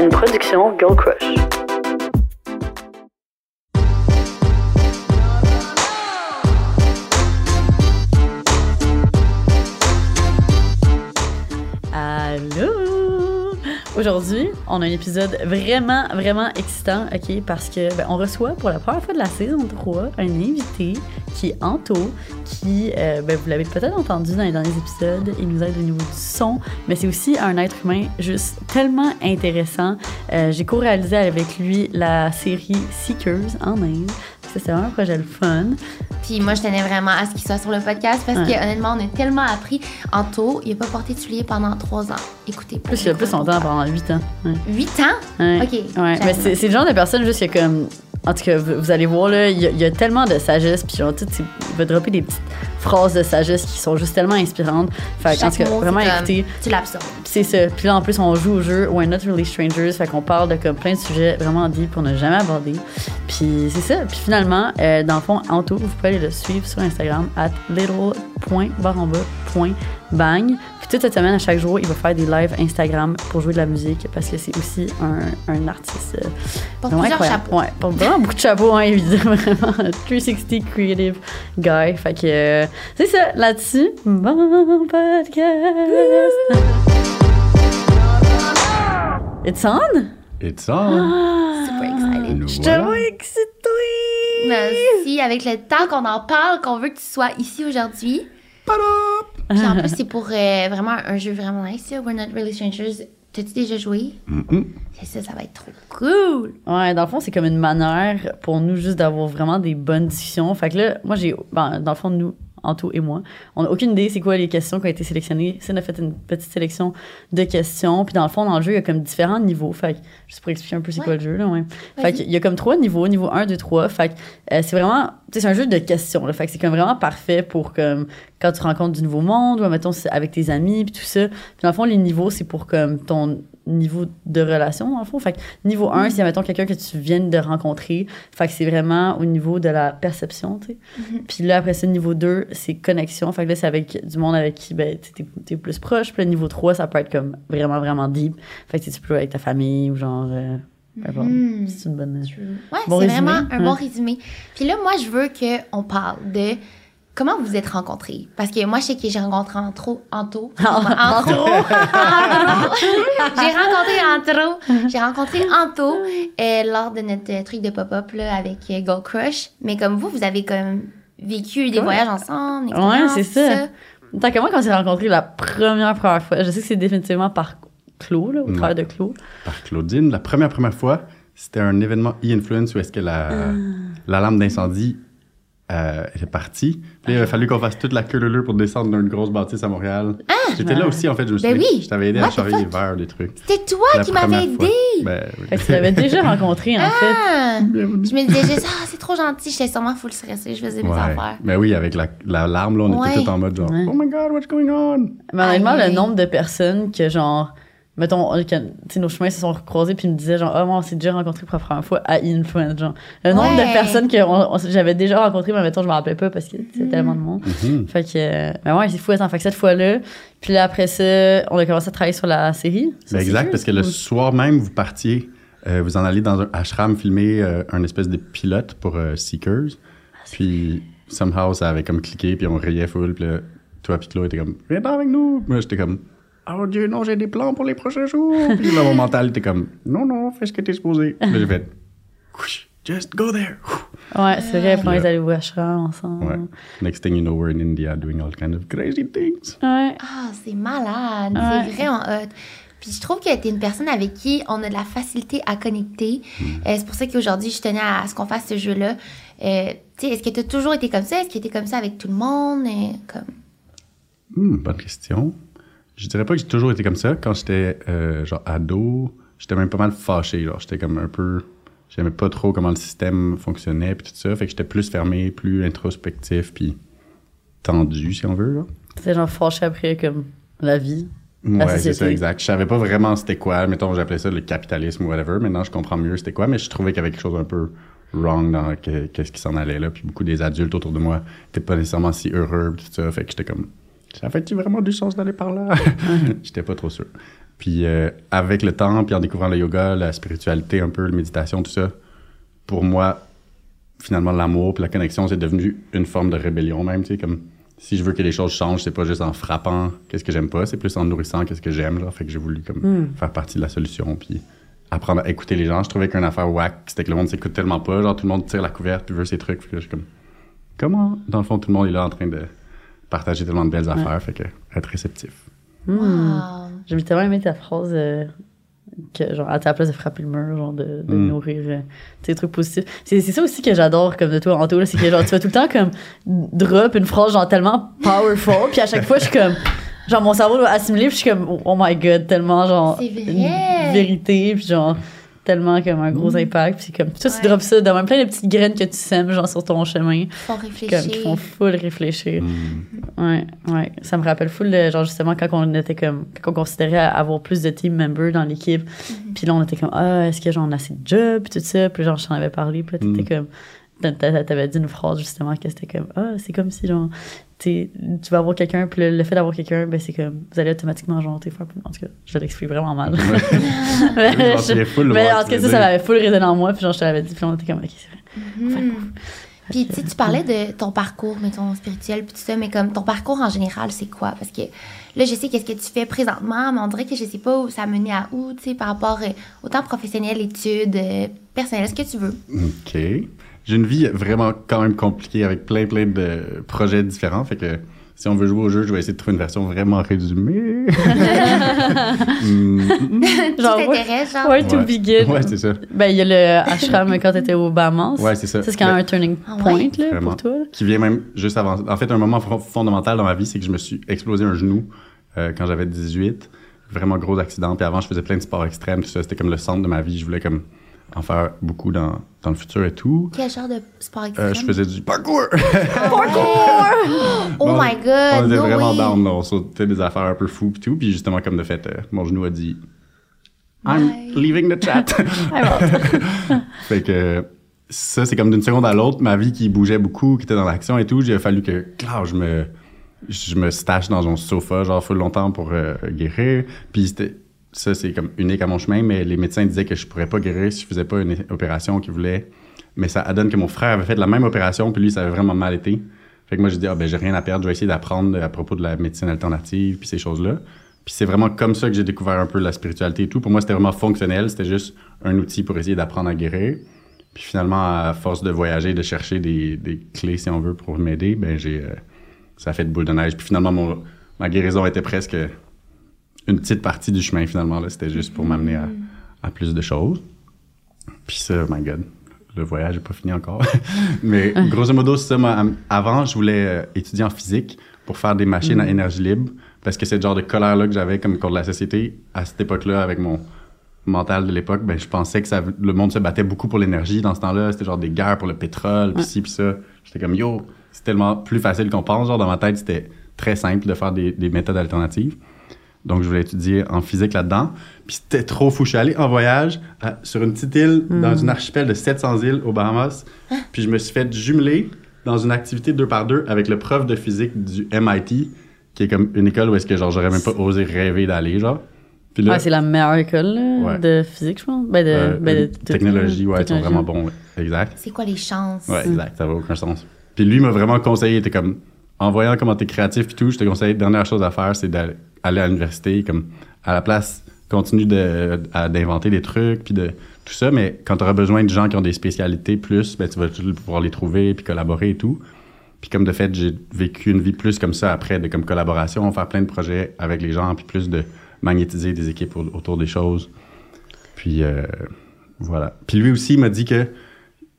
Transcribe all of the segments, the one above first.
Une production Girl Crush. Allô! Aujourd'hui, on a un épisode vraiment, vraiment excitant, OK? Parce que ben, on reçoit pour la première fois de la saison 3 un invité qui est Anto, qui, euh, ben, vous l'avez peut-être entendu dans les derniers épisodes, il nous aide au niveau du son, mais c'est aussi un être humain juste tellement intéressant. Euh, J'ai co-réalisé avec lui la série Seekers en Inde. Ça, c'est vraiment un projet le fun. Puis moi, je tenais vraiment à ce qu'il soit sur le podcast parce Ouais. que honnêtement, on a tellement appris. Anto, il a pas porté de souliers pendant trois ans. Écoutez, Plus, il a plus longtemps, pendant 8 ans. Ouais. Huit ans? Ouais. Ok, Ouais, mais c'est le genre de personne juste qu'il y a comme. En tout cas, vous, allez voir, là, il y, a, tellement de sagesse, puis genre, tout, il va dropper des petites phrases de sagesse qui sont juste tellement inspirantes. Fait que, en tout cas, vraiment écouter. Tu l'absorbes. C'est ça. Puis là, en plus, on joue au jeu We're Not Really Strangers. Fait qu'on parle de comme plein de sujets vraiment deep qu'on n'a jamais abordés. Puis c'est ça. Puis finalement, euh, dans le fond, Anto, vous pouvez aller le suivre sur Instagram at little.baramba.bang. Puis toute cette semaine, à chaque jour, il va faire des lives Instagram pour jouer de la musique parce que c'est aussi un, un artiste. euh, Pour plusieurs incroyable. chapeaux. Ouais, pour vraiment beaucoup de chapeaux, hein, évidemment. Vraiment, un 360 creative guy. Fait que euh, c'est ça, là-dessus. Bon podcast. It's on? It's on! Super excited. Nous Je suis tellement excitée! Merci. Avec le temps qu'on en parle, qu'on veut que tu sois ici aujourd'hui. Puis en plus, c'est pour euh, vraiment un jeu vraiment nice. We're not really strangers. T'as-tu déjà joué? C'est ça, ça va être trop cool. Ouais, dans le fond, c'est comme une manière pour nous juste d'avoir vraiment des bonnes discussions. Fait que là, moi, j'ai. Ben, dans le fond, nous, Anto et moi, on n'a aucune idée c'est quoi les questions qui ont été sélectionnées. On a fait une petite sélection de questions. Puis dans le fond, dans le jeu, il y a comme différents niveaux. Fait que, juste pour expliquer un peu c'est Ouais. quoi le jeu, là, ouais. Fait qu'il y a comme trois niveaux, niveau 1, 2, 3. Fait que euh, c'est vraiment. C'est un jeu de questions, là. Fait que c'est comme vraiment parfait pour comme quand tu rencontres du nouveau monde, ou mettons c'est avec tes amis, puis tout ça. Puis dans le fond, les niveaux, c'est pour comme ton niveau de relation, le fond. Fait que niveau 1, c'est, mettons, quelqu'un que tu viens de rencontrer. Fait que c'est vraiment au niveau de la perception, tu sais. Puis là, après ça, niveau 2, c'est connexion. Fait que là, c'est avec du monde avec qui, ben, t'es, t'es plus proche. Puis le niveau 3, ça peut être comme vraiment, vraiment deep. Fait que tu peux jouer avec ta famille ou genre... euh. Mhm. C'est une bonne... Ouais, Bon c'est vraiment un bon résumé. Puis là, moi, je veux qu'on parle de comment vous vous êtes rencontrés? Parce que moi, je sais que j'ai rencontré Antro. Anto. Antro. Antro. j'ai rencontré Antro. J'ai rencontré Anto euh, lors de notre euh, truc de pop-up là, avec euh, Gold Crush. Mais comme vous, vous avez comme vécu des Ouais. voyages ensemble. Ouais, c'est tout ça. Tant que moi, quand on s'est rencontrés la première, première fois, je sais que c'est définitivement par Claude, là, au travers de Claude. Par Claudine, la première, première fois, c'était un événement e-influence où est-ce que la, Ah. l'alarme d'incendie euh, était partie. Puis là, il a fallu qu'on fasse toute la queue leu pour descendre d'une grosse bâtisse à Montréal. J'étais là aussi, en fait. Je me suis Ah! Ben dit, oui. Je t'avais aidé à What the charger les verres, des trucs. C'était toi La qui m'avais aidé. Ben, oui. Fait que tu l'avais déjà rencontré, en fait. Ah! Je me disais juste, ah, c'est trop gentil. J'étais sûrement full stressée. Je faisais mes Ouais. affaires. Ben oui, avec la, l'alarme, là, on Ouais. était tous en mode genre, Ouais. oh my god, what's going on? Mais honnêtement, Aïe, le nombre de personnes que, genre, mettons, que, tu sais, nos chemins se sont croisés puis ils me disaient, genre, ah, moi, on s'est déjà rencontrés pour la première fois à Influence, genre. Le nombre Ouais. de personnes que j'avais déjà rencontrées, mais mettons, je me rappelais pas parce que c'est Mm. tellement de monde. Mhm. Fait que, euh, ben ouais, c'est fou, attends, fait que cette fois-là, puis là, après ça, on a commencé à travailler sur la série. Ben exact, parce que le soir même, vous partiez, euh, vous en allez dans un ashram filmer euh, un espèce de pilote pour euh, Seekers. Puis, somehow, ça avait comme cliqué, puis on riait full, puis là, toi puis Claude était comme, viens pas avec nous. Moi, j'étais comme, oh Dieu, non, j'ai des plans pour les prochains jours. puis là, mon mental était comme, non, non, fais ce que t'es supposé. Puis j'ai fait, just go there. Ouais, c'est vrai, puis on est allés au ashram ensemble. Ouais. Next thing you know, we're in India doing all kinds of crazy things. Ouais. Ah, c'est malade. Ouais. C'est vraiment hot. Puis je trouve que tu es une personne avec qui on a de la facilité à connecter. Hmm. Euh, c'est pour ça qu'aujourd'hui, je tenais à, ce qu'on fasse ce jeu-là. Euh, tu sais, est-ce que tu as toujours été comme ça? Est-ce que tu es comme ça avec tout le monde? Euh, comme... Hmm, bonne question. Je dirais pas que j'ai toujours été comme ça. Quand j'étais euh, genre ado, j'étais même pas mal fâché. Genre, j'étais comme un peu. J'aimais pas trop comment le système fonctionnait puis tout ça. Fait que j'étais plus fermé, plus introspectif puis tendu, si on veut. C'est genre fâché après, comme, la vie. Ouais, c'est ça, exact. Je savais pas vraiment c'était quoi. Mettons, j'appelais ça le capitalisme ou whatever. Maintenant, je comprends mieux c'était quoi, mais je trouvais qu'il y avait quelque chose un peu wrong dans que- qu'est-ce qui s'en allait là. Puis beaucoup des adultes autour de moi n'étaient pas nécessairement si heureux, tout ça. Fait que j'étais comme, ça fait-tu vraiment du sens d'aller par là? j'étais pas trop sûr. Puis euh, avec le temps, puis en découvrant le yoga, la spiritualité un peu, la méditation, tout ça, pour moi, finalement, l'amour puis la connexion, c'est devenu une forme de rébellion même, tu sais, comme si je veux que les choses changent, c'est pas juste en frappant qu'est-ce que j'aime pas, c'est plus en nourrissant qu'est-ce que j'aime, genre. Fait que j'ai voulu comme Hmm. faire partie de la solution, puis apprendre à écouter les gens. Je trouvais qu'une affaire whack, c'était que le monde s'écoute tellement pas, genre tout le monde tire la couverte puis veut ses trucs, fait que je suis comme comment dans le fond tout le monde est là en train de partager tellement de belles affaires, fait que être réceptif. Hmm. Wow. J'ai tellement aimé ta phrase euh, que, genre, à ta place de frapper le mur, genre, de, de Mm. nourrir euh, tes trucs positifs. C'est c'est ça aussi que j'adore, comme de toi, Anto, là, c'est que, genre, tu fais tout le temps, comme, drop une phrase, genre, tellement powerful, puis à chaque fois, je suis comme, genre, mon cerveau doit assimiler, puis je suis comme, oh my god, tellement, genre, C'est vrai. une vérité, puis genre, tellement, comme, un gros impact, puis comme, tu Ouais. drops ça dans plein de petites graines que tu sèmes, genre, sur ton chemin, Faut comme, qui réfléchir. font full réfléchir. Mm. Ouais, ouais. Ça me rappelle full, de, genre justement, quand on était comme, quand on considérait avoir plus de team members dans l'équipe. Mhm. Puis là, on était comme, ah, est-ce que j'en ai assez de jobs, puis tout ça? Puis genre, je t'en avais parlé, puis là, t'étais comme, t'a- t'a- t'avais dit une phrase justement que c'était comme, ah, c'est comme si, genre, tu vas avoir quelqu'un, puis le, le fait d'avoir quelqu'un, ben c'est comme, vous allez automatiquement, genre, t'es plus. En tout cas, je l'explique vraiment mal. Mais, Je m'en souviens full, mais ouais, en tu tout cas, ça, m'avait full résonné en moi, puis genre, je te l'avais dit, puis on était comme, ok, c'est vrai. Mhm. Puis tu sais, tu parlais de ton parcours, mettons, spirituel, puis tout ça, mais comme ton parcours en général, c'est quoi? Parce que là, je sais qu'est-ce que tu fais présentement, mais on dirait que je sais pas où ça a mené à où, tu sais, par rapport euh, autant professionnel, études, euh, personnel, ce que tu veux? OK. J'ai une vie vraiment quand même compliquée avec plein, plein de projets différents. Fait que si on veut jouer au jeu, je vais essayer de trouver une version vraiment résumée. Genre, ouais. t'intéresses, genre? Ouais, to Ouais. begin. Ouais, c'est ça. Ben, il y a le ashram quand t'étais au Bahamas. Ouais, c'est ça. C'est quand même un turning Ah ouais? point, là, Vraiment. pour toi. Qui vient même juste avant. En fait, un moment fond- fondamental dans ma vie, c'est que je me suis explosé un genou euh, quand j'avais 18. Vraiment gros accident. Puis avant, je faisais plein de sports extrêmes. Tout ça, c'était comme le centre de ma vie. Je voulais comme en faire beaucoup dans, dans le futur et tout. Quel genre de sport extrême? Euh, je faisais du parkour. Oh Bon, my god! On était no vraiment way. down, on sautait des affaires un peu fous pis tout. Puis justement, comme de fait, euh, mon genou a dit I'm Bye. leaving the chat. fait que ça, c'est comme d'une seconde à l'autre, ma vie qui bougeait beaucoup, qui était dans l'action et tout. J'ai fallu que, claro, je me, je me stache dans un sofa, genre, full longtemps pour euh, guérir. Puis c'était, ça, c'est comme unique à mon chemin, mais les médecins disaient que je pourrais pas guérir si je faisais pas une opération qu'ils voulaient. Mais ça donne que mon frère avait fait la même opération, puis lui, ça avait vraiment mal été. Fait que moi, j'ai dit, ah, ben, j'ai rien à perdre, je vais essayer d'apprendre à propos de la médecine alternative, puis ces choses-là. Puis c'est vraiment comme ça que j'ai découvert un peu la spiritualité et tout. Pour moi, c'était vraiment fonctionnel, c'était juste un outil pour essayer d'apprendre à guérir. Puis finalement, à force de voyager, de chercher des, clés, si on veut, pour m'aider, ben, j'ai, euh, ça a fait de boule de neige. Puis finalement, ma guérison était presque une petite partie du chemin, finalement. Là. C'était juste pour m'amener à, à plus de choses. Puis ça, oh my God, le voyage n'est pas fini encore. Mais grosso modo, c'est ça. moi, avant, je voulais euh, étudier en physique pour faire des machines à énergie libre parce que c'est le genre de colère-là que j'avais comme contre la société à cette époque-là avec mon mental de l'époque. Ben, je pensais que ça, le monde se battait beaucoup pour l'énergie dans ce temps-là. C'était genre des guerres pour le pétrole, puis ci, puis ça. J'étais comme, yo, c'est tellement plus facile qu'on pense. Genre, dans ma tête, c'était très simple de faire des, des méthodes alternatives. Donc, je voulais étudier en physique là-dedans. Puis c'était trop fou. Je suis allé en voyage à- sur une petite île, dans une archipel de 700 îles aux Bahamas. Puis je me suis fait jumeler dans une activité deux par deux avec le prof de physique du MIT, qui est comme une école où est-ce que genre j'aurais même pas osé rêver d'aller, genre. Puis là, Ouais, c'est la meilleure école là, Ouais. de physique, je pense. Ben, de, euh, ben, de- euh, de- technologie, ouais, ils sont vraiment bons. ouais. Exact. C'est quoi les chances? Ouais, exact, ça va aucun sens. Puis lui m'a vraiment conseillé, il était comme, en voyant comment t'es créatif et tout, je te conseille, dernière chose à faire, c'est d'aller aller à l'université, comme, à la place, continue d'inventer des trucs, puis de tout ça, mais quand t'auras besoin de gens qui ont des spécialités plus, ben, tu vas pouvoir les trouver, puis collaborer et tout. Puis comme de fait, j'ai vécu une vie plus comme ça après, de comme collaboration, faire plein de projets avec les gens, puis plus de magnétiser des équipes au- autour des choses. Puis euh, voilà. Puis lui aussi m'a dit que,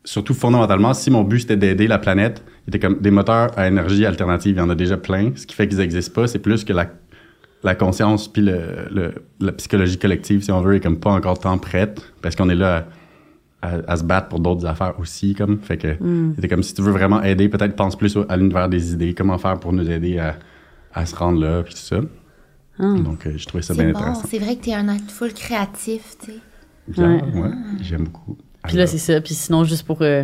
surtout fondamentalement, si mon but c'était d'aider la planète, était comme des moteurs à énergie alternative, il y en a déjà plein. Ce qui fait qu'ils n'existent pas, c'est plus que la, la conscience puis le, le- la psychologie collective, si on veut, est comme pas encore tant prête, parce qu'on est là à, à- à se battre pour d'autres affaires aussi, comme. Fait que c'était comme si tu veux vraiment aider, peut-être pense plus à l'univers des idées, comment faire pour nous aider à, à se rendre là, puis tout ça. Ah. Donc, euh, je trouvais ça bien C'est bon, intéressant. c'est vrai que t'es un acte full créatif, tu sais. Bien, Ouais. ouais, j'aime beaucoup. Puis là, c'est ça. Puis sinon, juste pour euh,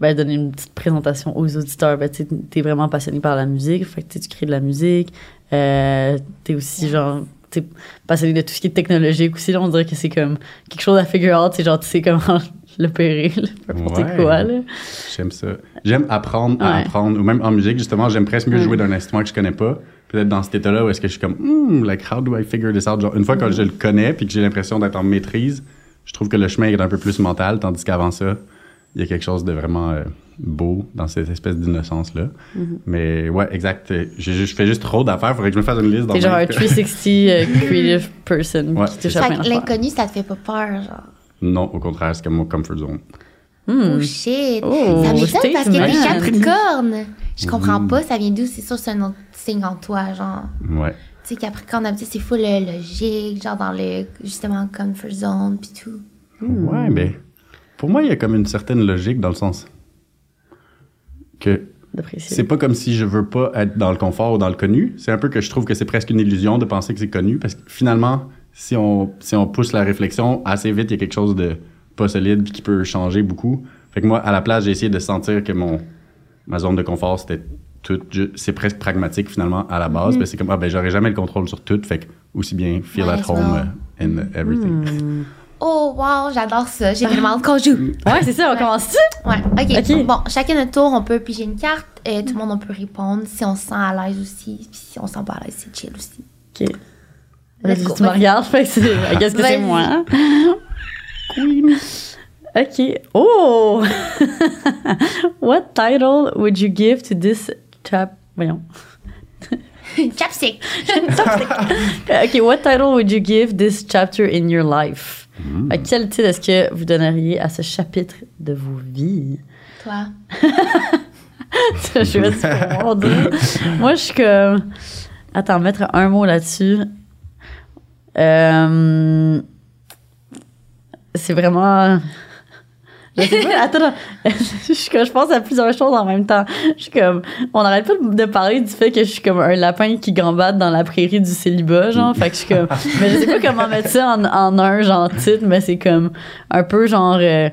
ben, donner une petite présentation aux auditeurs, ben, tu es vraiment passionné par la musique. Fait que tu crées de la musique. Euh, tu es aussi, genre, sais, passionné de tout ce qui est technologique aussi, là, on dirait que c'est comme quelque chose à figure out, c'est genre, tu sais comment l'opérer, n'importe Ouais. quoi, là. J'aime ça. J'aime apprendre à Ouais. apprendre. Ou même en musique, justement, j'aime presque mieux jouer d'un instrument que je connais pas. Peut-être dans cet état-là où est-ce que je suis comme, hmm, like, how do I figure this out? Genre, une fois que je le connais puis que j'ai l'impression d'être en maîtrise, je trouve que le chemin est un peu plus mental, tandis qu'avant ça, il y a quelque chose de vraiment euh, beau dans cette espèce d'innocence-là. Mm-hmm. Mais ouais, exact. Je fais juste trop d'affaires. Faudrait que je me fasse une liste dans T'es genre un 360 euh, creative person Ouais, qui c'est touche à plein l'inconnu, ça te fait pas peur, genre? Non, au contraire, c'est comme mon comfort zone. Oh shit. Oh, ça m'étonne parce que t'es. Capricorne. Je comprends Mm. pas, ça vient d'où? C'est sûr, c'est un autre signe en toi, genre. Ouais. Tu sais, Capricorne, d'habitude, c'est full euh, logique, genre dans le, justement, comfort zone, pis tout. Ouais, mais pour moi, il y a comme une certaine logique dans le sens que c'est pas comme si je veux pas être dans le confort ou dans le connu. C'est un peu que je trouve que c'est presque une illusion de penser que c'est connu parce que finalement, si on, si on pousse la réflexion assez vite, il y a quelque chose de pas solide qui peut changer beaucoup. Fait que moi, à la place, j'ai essayé de sentir que mon, ma zone de confort, c'était tout. C'est presque pragmatique finalement à la base. Ben, c'est comme, ah ben, j'aurais jamais le contrôle sur tout. Fait que aussi bien feel Might at home well. in everything. Oh, wow, j'adore ça. J'ai vraiment hâte qu'on joue. Ouais, c'est ça, on Ouais. commence-tu? Ouais, ok. Ok. Bon, chacun notre tour, on peut piger une carte. euh, tout le monde, on peut répondre si on se sent à l'aise aussi. Puis si on se sent pas à l'aise, c'est chill aussi. Ok. Let's Vas-y, go, tu me regardes, fait que c'est. Qu'est-ce que c'est moi? hein? Queen. Ok. Oh! What title would you give to this chap? Voyons. Chapstick. Ok, what title would you give this chapter in your life? Fait que Quel titre est-ce que vous donneriez à ce chapitre de vos vies? Toi. Je on dirait. Moi, je suis comme. Attends, mettre un mot là-dessus. Euh, C'est vraiment. Je sais pas, attends, attends. je, suis comme- je pense à plusieurs choses en même temps. Je suis comme. On n'arrête pas de parler du fait que je suis comme un lapin qui gambade dans la prairie du célibat, genre. Fait que je suis comme. Mais je sais pas comment mettre ça en, en un, genre, titre, mais c'est comme un peu genre. euh,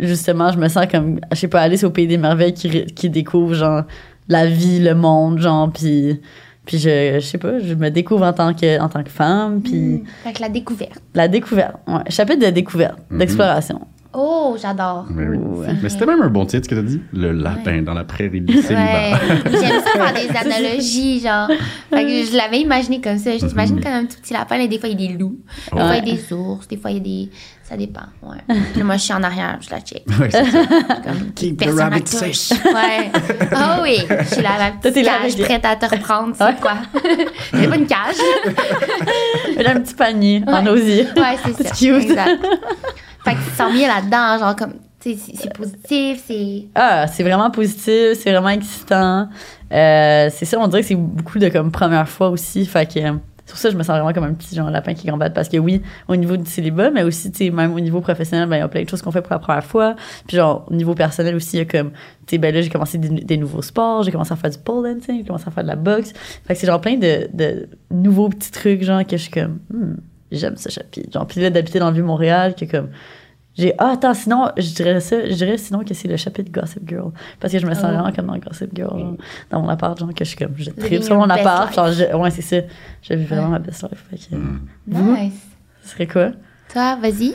justement, je me sens comme. Je sais pas, Alice au Pays des Merveilles qui, qui découvre, genre, la vie, le monde, genre, puis. Puis je, je sais pas, je me découvre en tant que, en tant que femme, puis Hmm. Fait que la découverte. la découverte. Ouais, chapitre de découverte, Mhm. d'exploration. Oh, j'adore. Mais, oui. Ouais. Mais c'était même un bon titre ce que t'as dit. Le lapin dans la prairie du célibat. Ouais. J'aime ça faire des analogies, genre. Fait que je l'avais imaginé comme ça. Je t'imagine comme un tout petit lapin, là, des fois il y a des loups, des fois il y a des ours, des fois il y a des. Ça dépend, ouais. Puis moi je suis en arrière, je la check. Ouais, c'est ça. Comme Keep the personne rabbit touche. Ouais. Ah oui, je suis là, la Toi, petite cage prête à te reprendre. C'est Ouais. quoi? C'est pas une cage. Elle a un petit panier en Ouais. osier. Ouais, c'est ça. C'est cute. Exact. Fait que tu sens bien là-dedans, genre comme, c'est- positif, c'est. Ah, c'est vraiment positif, c'est vraiment excitant. Euh, c'est ça, on dirait que c'est beaucoup de comme première fois aussi. Fait que euh, pour ça je me sens vraiment comme un petit genre lapin qui gambade. Parce que oui, au niveau du célibat, mais aussi, tu même au niveau professionnel, ben, il y a plein de choses qu'on fait pour la première fois. Puis genre, au niveau personnel aussi, il y a comme, tu sais, ben là, j'ai commencé des, des nouveaux sports, j'ai commencé à faire du pole dancing, j'ai commencé à faire de la boxe. Fait que c'est genre plein de, de nouveaux petits trucs, genre, que je suis comme, Hmm, j'aime ce chapitre. Genre, puis là, d'habiter dans le Vieux-Montréal, que comme, j'ai ah attends sinon je dirais ça je dirais sinon que c'est le chapitre Gossip Girl parce que je me sens Oh. vraiment comme dans Gossip Girl genre, dans mon appart genre que je suis comme je tripe sur mon appart genre je- ouais c'est ça je vis vraiment Ouais. ma best life fait que, Vous? Nice. ce serait quoi? Toi, vas-y.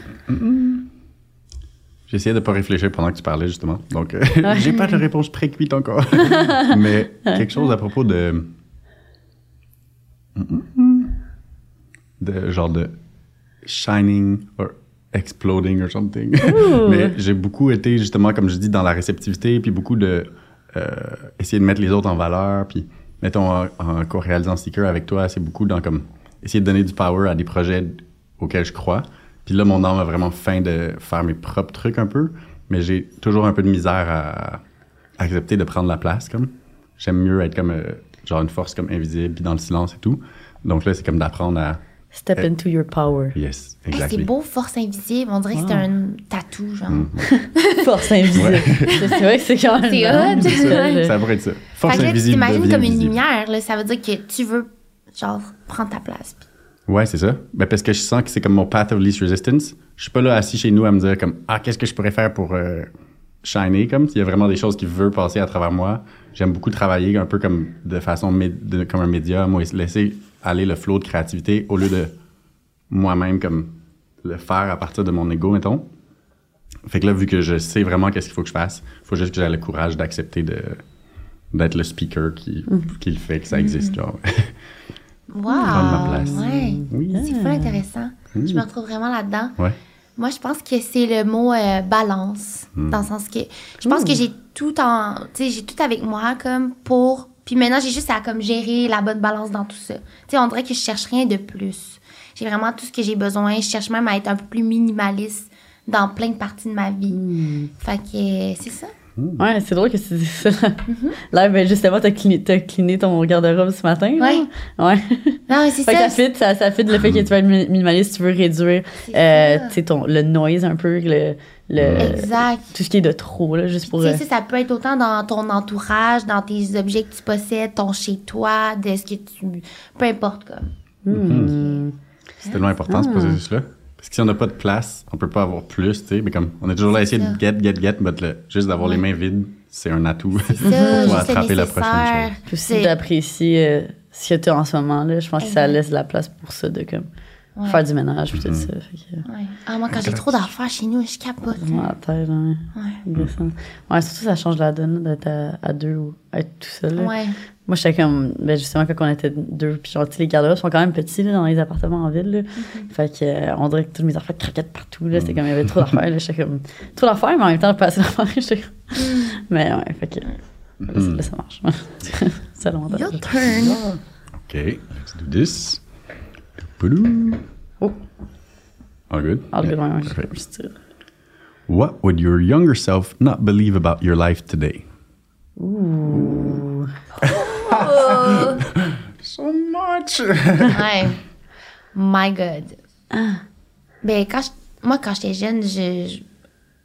J'ai essayé de pas réfléchir pendant que tu parlais, justement. Donc, euh, Ouais. j'ai pas de réponse précuite encore. Mais quelque chose à propos de. de genre de shining or exploding or something. Mais j'ai beaucoup été, justement, comme je dis, dans la réceptivité, puis beaucoup de. euh, essayer de mettre les autres en valeur, puis mettons en, en co-réalisant Sticker avec toi, c'est beaucoup dans comme essayer de donner du power à des projets auxquels je crois. Puis là, mon âme a vraiment faim de faire mes propres trucs un peu, mais j'ai toujours un peu de misère à, à accepter de prendre la place, comme. J'aime mieux être comme, euh, genre une force comme invisible, puis dans le silence et tout. Donc là, c'est comme d'apprendre à... step Euh, into your power Yes, Hey, exactly. c'est beau, force invisible. On dirait que c'est Wow. un tatou, genre. Mm. force invisible c'est c'est vrai que c'est quand même C'est hot. C'est ça, pourrait être ça. Force fait que là, tu invisible t'imagines comme une visible. lumière, là. Ça veut dire que tu veux, genre, prendre ta place. Ouais, c'est ça. Ben, parce que je sens que c'est comme mon path of least resistance. Je suis pas là assis chez nous à me dire comme ah qu'est-ce que je pourrais faire pour euh, shiner comme il y a vraiment des choses qui veulent passer à travers moi. J'aime beaucoup travailler un peu comme de façon de- comme un médium ou laisser aller le flow de créativité au lieu de moi-même comme le faire à partir de mon ego, mettons. Fait que là, vu que je sais vraiment qu'est-ce qu'il faut que je fasse, il faut juste que j'ai le courage d'accepter de d'être le speaker qui, qui le fait que ça existe. Genre. Wow! Prendre ma place. Ouais. Oui. C'est fou intéressant. Mm. Je me retrouve vraiment là-dedans. Ouais. Moi, je pense que c'est le mot euh, balance, dans le sens que je pense que j'ai tout en, tu sais, j'ai tout avec moi comme pour, puis maintenant j'ai juste à comme gérer la bonne balance dans tout ça. Tu sais, on dirait que je cherche rien de plus. J'ai vraiment tout ce que j'ai besoin. Je cherche même à être un peu plus minimaliste dans plein de parties de ma vie. Hmm. Fait que euh, c'est ça. Ouais, c'est drôle que tu dis ça. Mm-hmm. Là, ben justement, t'as cliné, t'as cliné ton garde-robe ce matin. là. Ouais. Ouais. Non, mais c'est Fait que ça. ça fit, ça, ça fit le fait que tu veux être mi- minimaliste, tu veux réduire euh, ça. tu sais, ton, le noise un peu, le, le, Exact. tout ce qui est de trop, là, juste pour. Tu euh, sais, ça peut être autant dans ton entourage, dans tes objets que tu possèdes, ton chez-toi, de ce que tu. Peu importe, comme. hmm. C'est tellement important Ah. ce processus-là. Parce que si on n'a pas de place, on peut pas avoir plus, tu sais. Mais comme, on est toujours là à essayer ça. de get, get, get, mais le- juste d'avoir les mains vides, c'est un atout C'est ça, pour attraper la prochaine chose. Puis aussi d'apprécier euh, ce que tu as en ce moment, là. Je pense que ça laisse de la place pour ça, de comme Ouais. faire du ménage, puis tout ça. Fait que, Ouais. Ah, moi, quand j'ai trop d'affaires chez nous, je capote. tête, hein. Ouais. Surtout, ça change la donne d'être à, à deux ou être tout seul. là. Ouais. Moi, j'étais comme, ben justement, quand on était deux, puis genre, les garde-robes sont quand même petits là, dans les appartements en ville. Là. Mm-hmm. Fait que, euh, on dirait que toutes mes affaires craquaient partout. Là. C'était comme, il y avait trop d'affaires. là. J'étais comme, trop d'affaires, mais en même temps, pas assez d'affaires. J'étais comme- Mm. Mais ouais, fait que, là, ça marche. c'est l'avantage. Your turn. OK, let's do this. Poulou. Oh. All good? All good, ouais, ouais, dire. What would your younger self not believe about your life today? Ouh. So much! Ouais. My God. Ben, quand je- moi, quand j'étais jeune, je, je,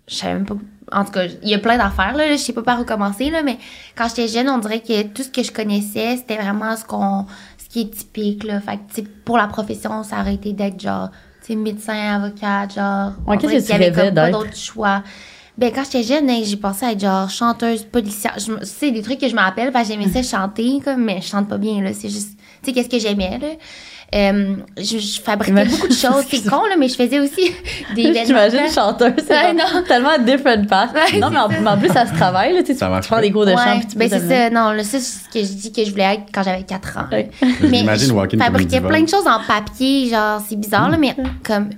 je savais même pas. En tout cas, il y a plein d'affaires, là. Je sais pas par où commencer, là. Mais quand j'étais jeune, on dirait que tout ce que je connaissais, c'était vraiment ce qu'on. ce qui est typique, là. Fait que, pour la profession, ça aurait été d'être genre, tu sais, médecin, avocat, genre. on qu'est-ce que tu qu'il y avait rêvais comme pas d'être? d'autre choix. Ben, quand j'étais jeune, hein, j'ai pensé à être genre chanteuse, policière. C'est des trucs que je me rappelle parce que j'aimais ça chanter, comme, mais je chante pas bien, là. C'est juste, tu sais, qu'est-ce que j'aimais, là? Euh, je, je fabriquais beaucoup de choses. C'est con, là, mais je faisais aussi des événements. J'imagine chanteuse, c'est Ouais, comme non. tellement different path. Ouais, non, mais en, plus, ça se travaille, là, tu sais, tu Ça tu marche prends des cours de chant, puis tu ben c'est ça. Non, là, ça, c'est ce que je dis que je voulais être quand j'avais 4 ans. Ouais. Mais J'imagine je fabriquais plein de choses en papier, genre, c'est bizarre, là, mais comme...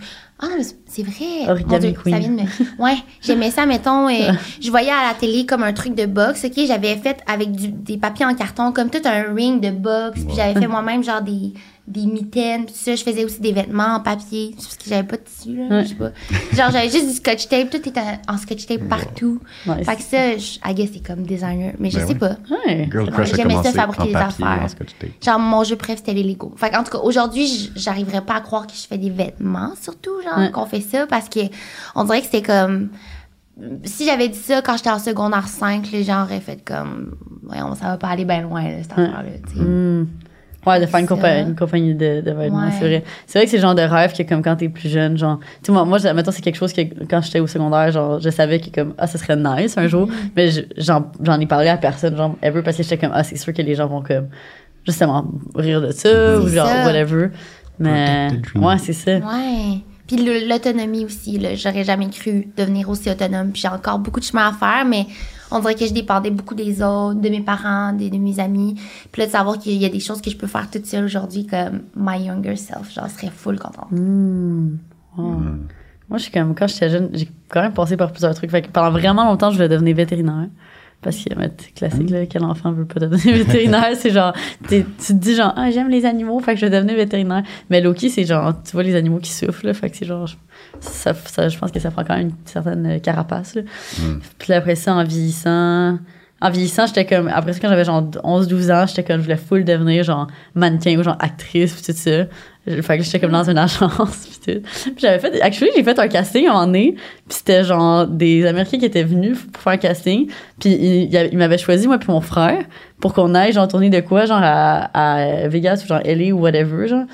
Ah c'est- vrai. Origami Mon Dieu, queen. ça vient de me... Ouais, j'aimais ça, mettons, euh, je voyais à la télé comme un truc de boxe, OK? J'avais fait avec du- des papiers en carton, comme tout un ring de boxe, puis j'avais fait moi-même, genre, des, des mitaines, puis ça. Je faisais aussi des vêtements en papier, parce que j'avais pas de tissu, là, Ouais. je sais pas. Genre, j'avais juste du scotch tape, tout était en scotch tape partout. Ouais, Fait que ça, je, I guess, c'est comme designer, mais je Ben sais pas. Ouais. Girl Crush J'aimais ça fabriquer en des papier, affaires. en scotch tape. Genre, mon jeu préf, c'était les Lego. Fait en tout cas, aujourd'hui, j'arriverais pas à croire que je fais des vêtements, surtout, genre, Ouais. qu'on fait ça, parce que on dirait que c'était comme. Si j'avais dit ça quand j'étais en secondaire 5, les gens auraient fait comme. Voyons, ça va pas aller bien loin, là, cette affaire-là, tu sais. Hmm. Ouais, de faire une, Ça. compa- une compagnie de, de vêtements, Ouais. c'est vrai. C'est vrai que c'est le genre de rêve que, comme quand t'es plus jeune, genre. Tu sais, moi, moi mettons, c'est quelque chose que quand j'étais au secondaire, genre, je savais que, comme, ah, ce serait nice un jour, Mm-hmm. mais je- j'en j'en ai parlé à personne, genre, ever, parce que j'étais comme, ah, c'est sûr que les gens vont, comme, justement, rire de ça, ou C'est genre, ça. whatever. Mais, ouais, c'est ça. Ouais. Puis l'autonomie aussi, là. J'aurais jamais cru devenir aussi autonome. Puis j'ai encore beaucoup de chemin à faire, mais on dirait que je dépendais beaucoup des autres, de mes parents, de, mes amis. Puis là, de savoir qu'il y a des choses que je peux faire toute seule aujourd'hui, comme my younger self, genre, je serais full contente. Hmm. Wow. Moi, je suis comme, quand j'étais jeune, j'ai quand même passé par plusieurs trucs. Fait que pendant vraiment longtemps, je voulais devenir vétérinaire. Parce que, c'est classique, là, quel enfant veut pas devenir vétérinaire? c'est genre, tu te dis genre, ah, j'aime les animaux, fait que je vais devenir vétérinaire. Mais Loki, c'est genre, tu vois les animaux qui souffrent, là, fait que c'est genre, je- ça, ça- je pense que ça prend quand même une certaine euh, carapace, là. Puis là, après ça, en vieillissant, en vieillissant, j'étais comme, après ça, quand j'avais genre 11-12 ans, j'étais comme, je voulais full devenir genre mannequin ou genre actrice, puis tout ça. Fait que j'étais comme dans une agence, puis. Puis j'avais fait, actually, j'ai fait un casting à un moment puis c'était genre des Américains qui étaient venus pour faire un casting, puis ils, ils m'avaient choisi, moi puis mon frère, pour qu'on aille genre tourner de quoi, genre à, à Vegas ou genre LA ou whatever, genre.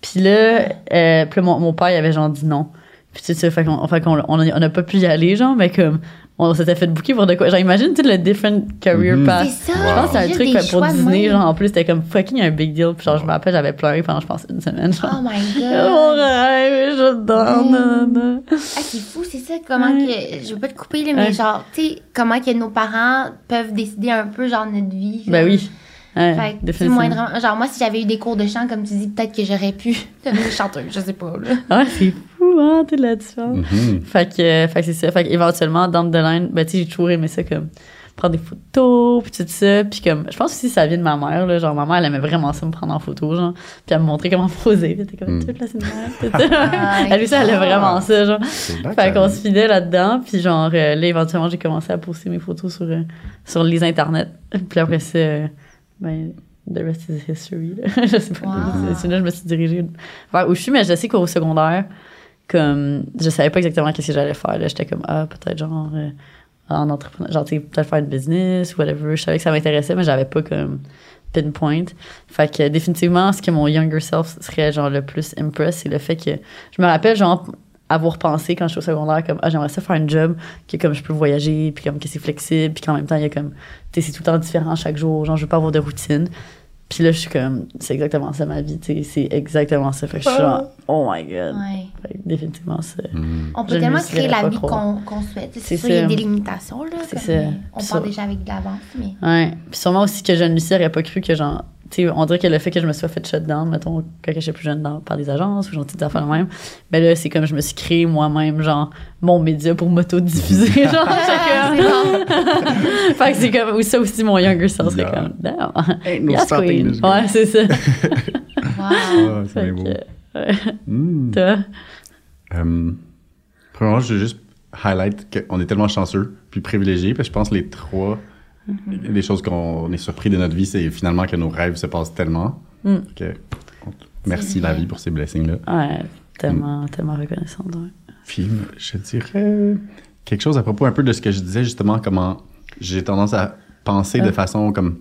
Puis là, euh, mon, mon père, il avait genre dit non. Puis tout ça, fait qu'on fait qu'on on pas pu y aller, genre, mais comme, on s'était fait booker pour de quoi. Genre, imagine tout le different career Mhm. path. C'est ça. Je pense que c'est un truc pour Disney, même. genre, en plus, c'était comme fucking un big deal. Puis genre, je me rappelle, j'avais pleuré pendant, je pense, une semaine. Genre, Oh my mon god. rêve, je donne. nanana. Ah, c'est fou, c'est ça, comment que. Je veux pas te couper, là, mais genre, tu sais, comment que nos parents peuvent décider un peu, genre, notre vie. Ben oui. Ouais, Fait que, moindrement- genre, moi, si j'avais eu des cours de chant, comme tu dis, peut-être que j'aurais pu devenir chanteuse, je sais pas, là. Ah, c'est fou, hein, toute la différence. Mhm. Fait que, euh, fait que c'est ça. Fait qu'éventuellement, down the line, ben, tu sais, j'ai toujours aimé ça, comme, prendre des photos, puis tout ça. Puis comme, je pense aussi que ça vient de ma mère, là. Genre, ma mère, elle aimait vraiment ça, me prendre en photo, genre. Puis elle me montrait comment poser. Puis elle était comme, Mm. tu veux placer une mère? tout ça. Ah, Elle aussi, elle aimait vraiment ça, genre. Que Fait qu'on se fidait là-dedans. Puis genre, euh, là, éventuellement, j'ai commencé à poster mes photos sur, euh, sur les internets. Puis après ça, euh, ben, the rest is history. je sais pas. Wow. C'est- C'est là que je me suis dirigée vers où je suis, mais je sais qu'au secondaire, comme, je savais pas exactement qu'est-ce que j'allais faire. J'étais comme, ah, peut-être genre, euh, en entrepreneur, genre, peut-être faire une business whatever. Je savais que ça m'intéressait, mais j'avais pas comme pinpoint. Fait que définitivement, ce que mon younger self serait genre le plus impress, c'est le fait que je me rappelle genre avoir pensé quand je suis au secondaire comme ah j'aimerais ça faire un job que comme je peux voyager puis comme que c'est flexible puis qu'en même temps il y a comme tu sais c'est tout le temps différent chaque jour genre je veux pas avoir de routine puis là je suis comme c'est exactement ça ma vie tu sais c'est exactement ça fait que je suis genre oh my god Ouais. Fait que définitivement c'est Mhm. On Je peut ne tellement me créer la vie qu'on souhaite. C'est sûr, il y a ça. des limitations, là. C'est comme, ça. On Ça. part déjà avec de l'avance, mais. Ouais. Puis sûrement aussi que jeune Lucie aurait pas cru que genre. Tu sais, on dirait que le fait que je me sois fait shutdown, mettons, quand j'étais plus jeune dans, par des agences ou genre des affaires de même, ben là, c'est comme je me suis créé moi-même, genre, mon média pour m'auto-diffuser. genre, fait que c'est comme. Ou ça aussi, mon younger self serait comme. Damn. Ain't no Yes, queen. Ouais, c'est ça. Wow. Ah, c'est beau. Toi? Euh, premièrement, je veux juste highlight qu'on est tellement chanceux puis privilégiés, parce que je pense les trois, Mm-hmm. les choses qu'on est surpris de notre vie, c'est finalement que nos rêves se passent tellement. Mm. que merci la vie pour ces blessings-là. Ouais, tellement, tellement reconnaissante. Ouais. Puis, je dirais quelque chose à propos un peu de ce que je disais, justement, comment j'ai tendance à penser de façon comme.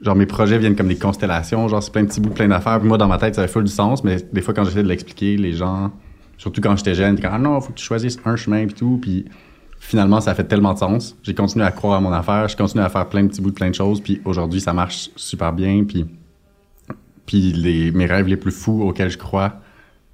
Genre, mes projets viennent comme des constellations, genre, c'est plein de petits bouts, plein d'affaires. Puis moi, dans ma tête, ça avait full du sens, mais des fois, quand j'essaie de l'expliquer, les gens, surtout quand j'étais jeune, ils disaient, ah non, faut que tu choisisses un chemin, puis tout. Puis finalement, ça a fait tellement de sens. J'ai continué à croire à mon affaire, je continue à faire plein de petits bouts de plein de choses, puis aujourd'hui, ça marche super bien. Puis, puis les, mes rêves les plus fous auxquels je crois,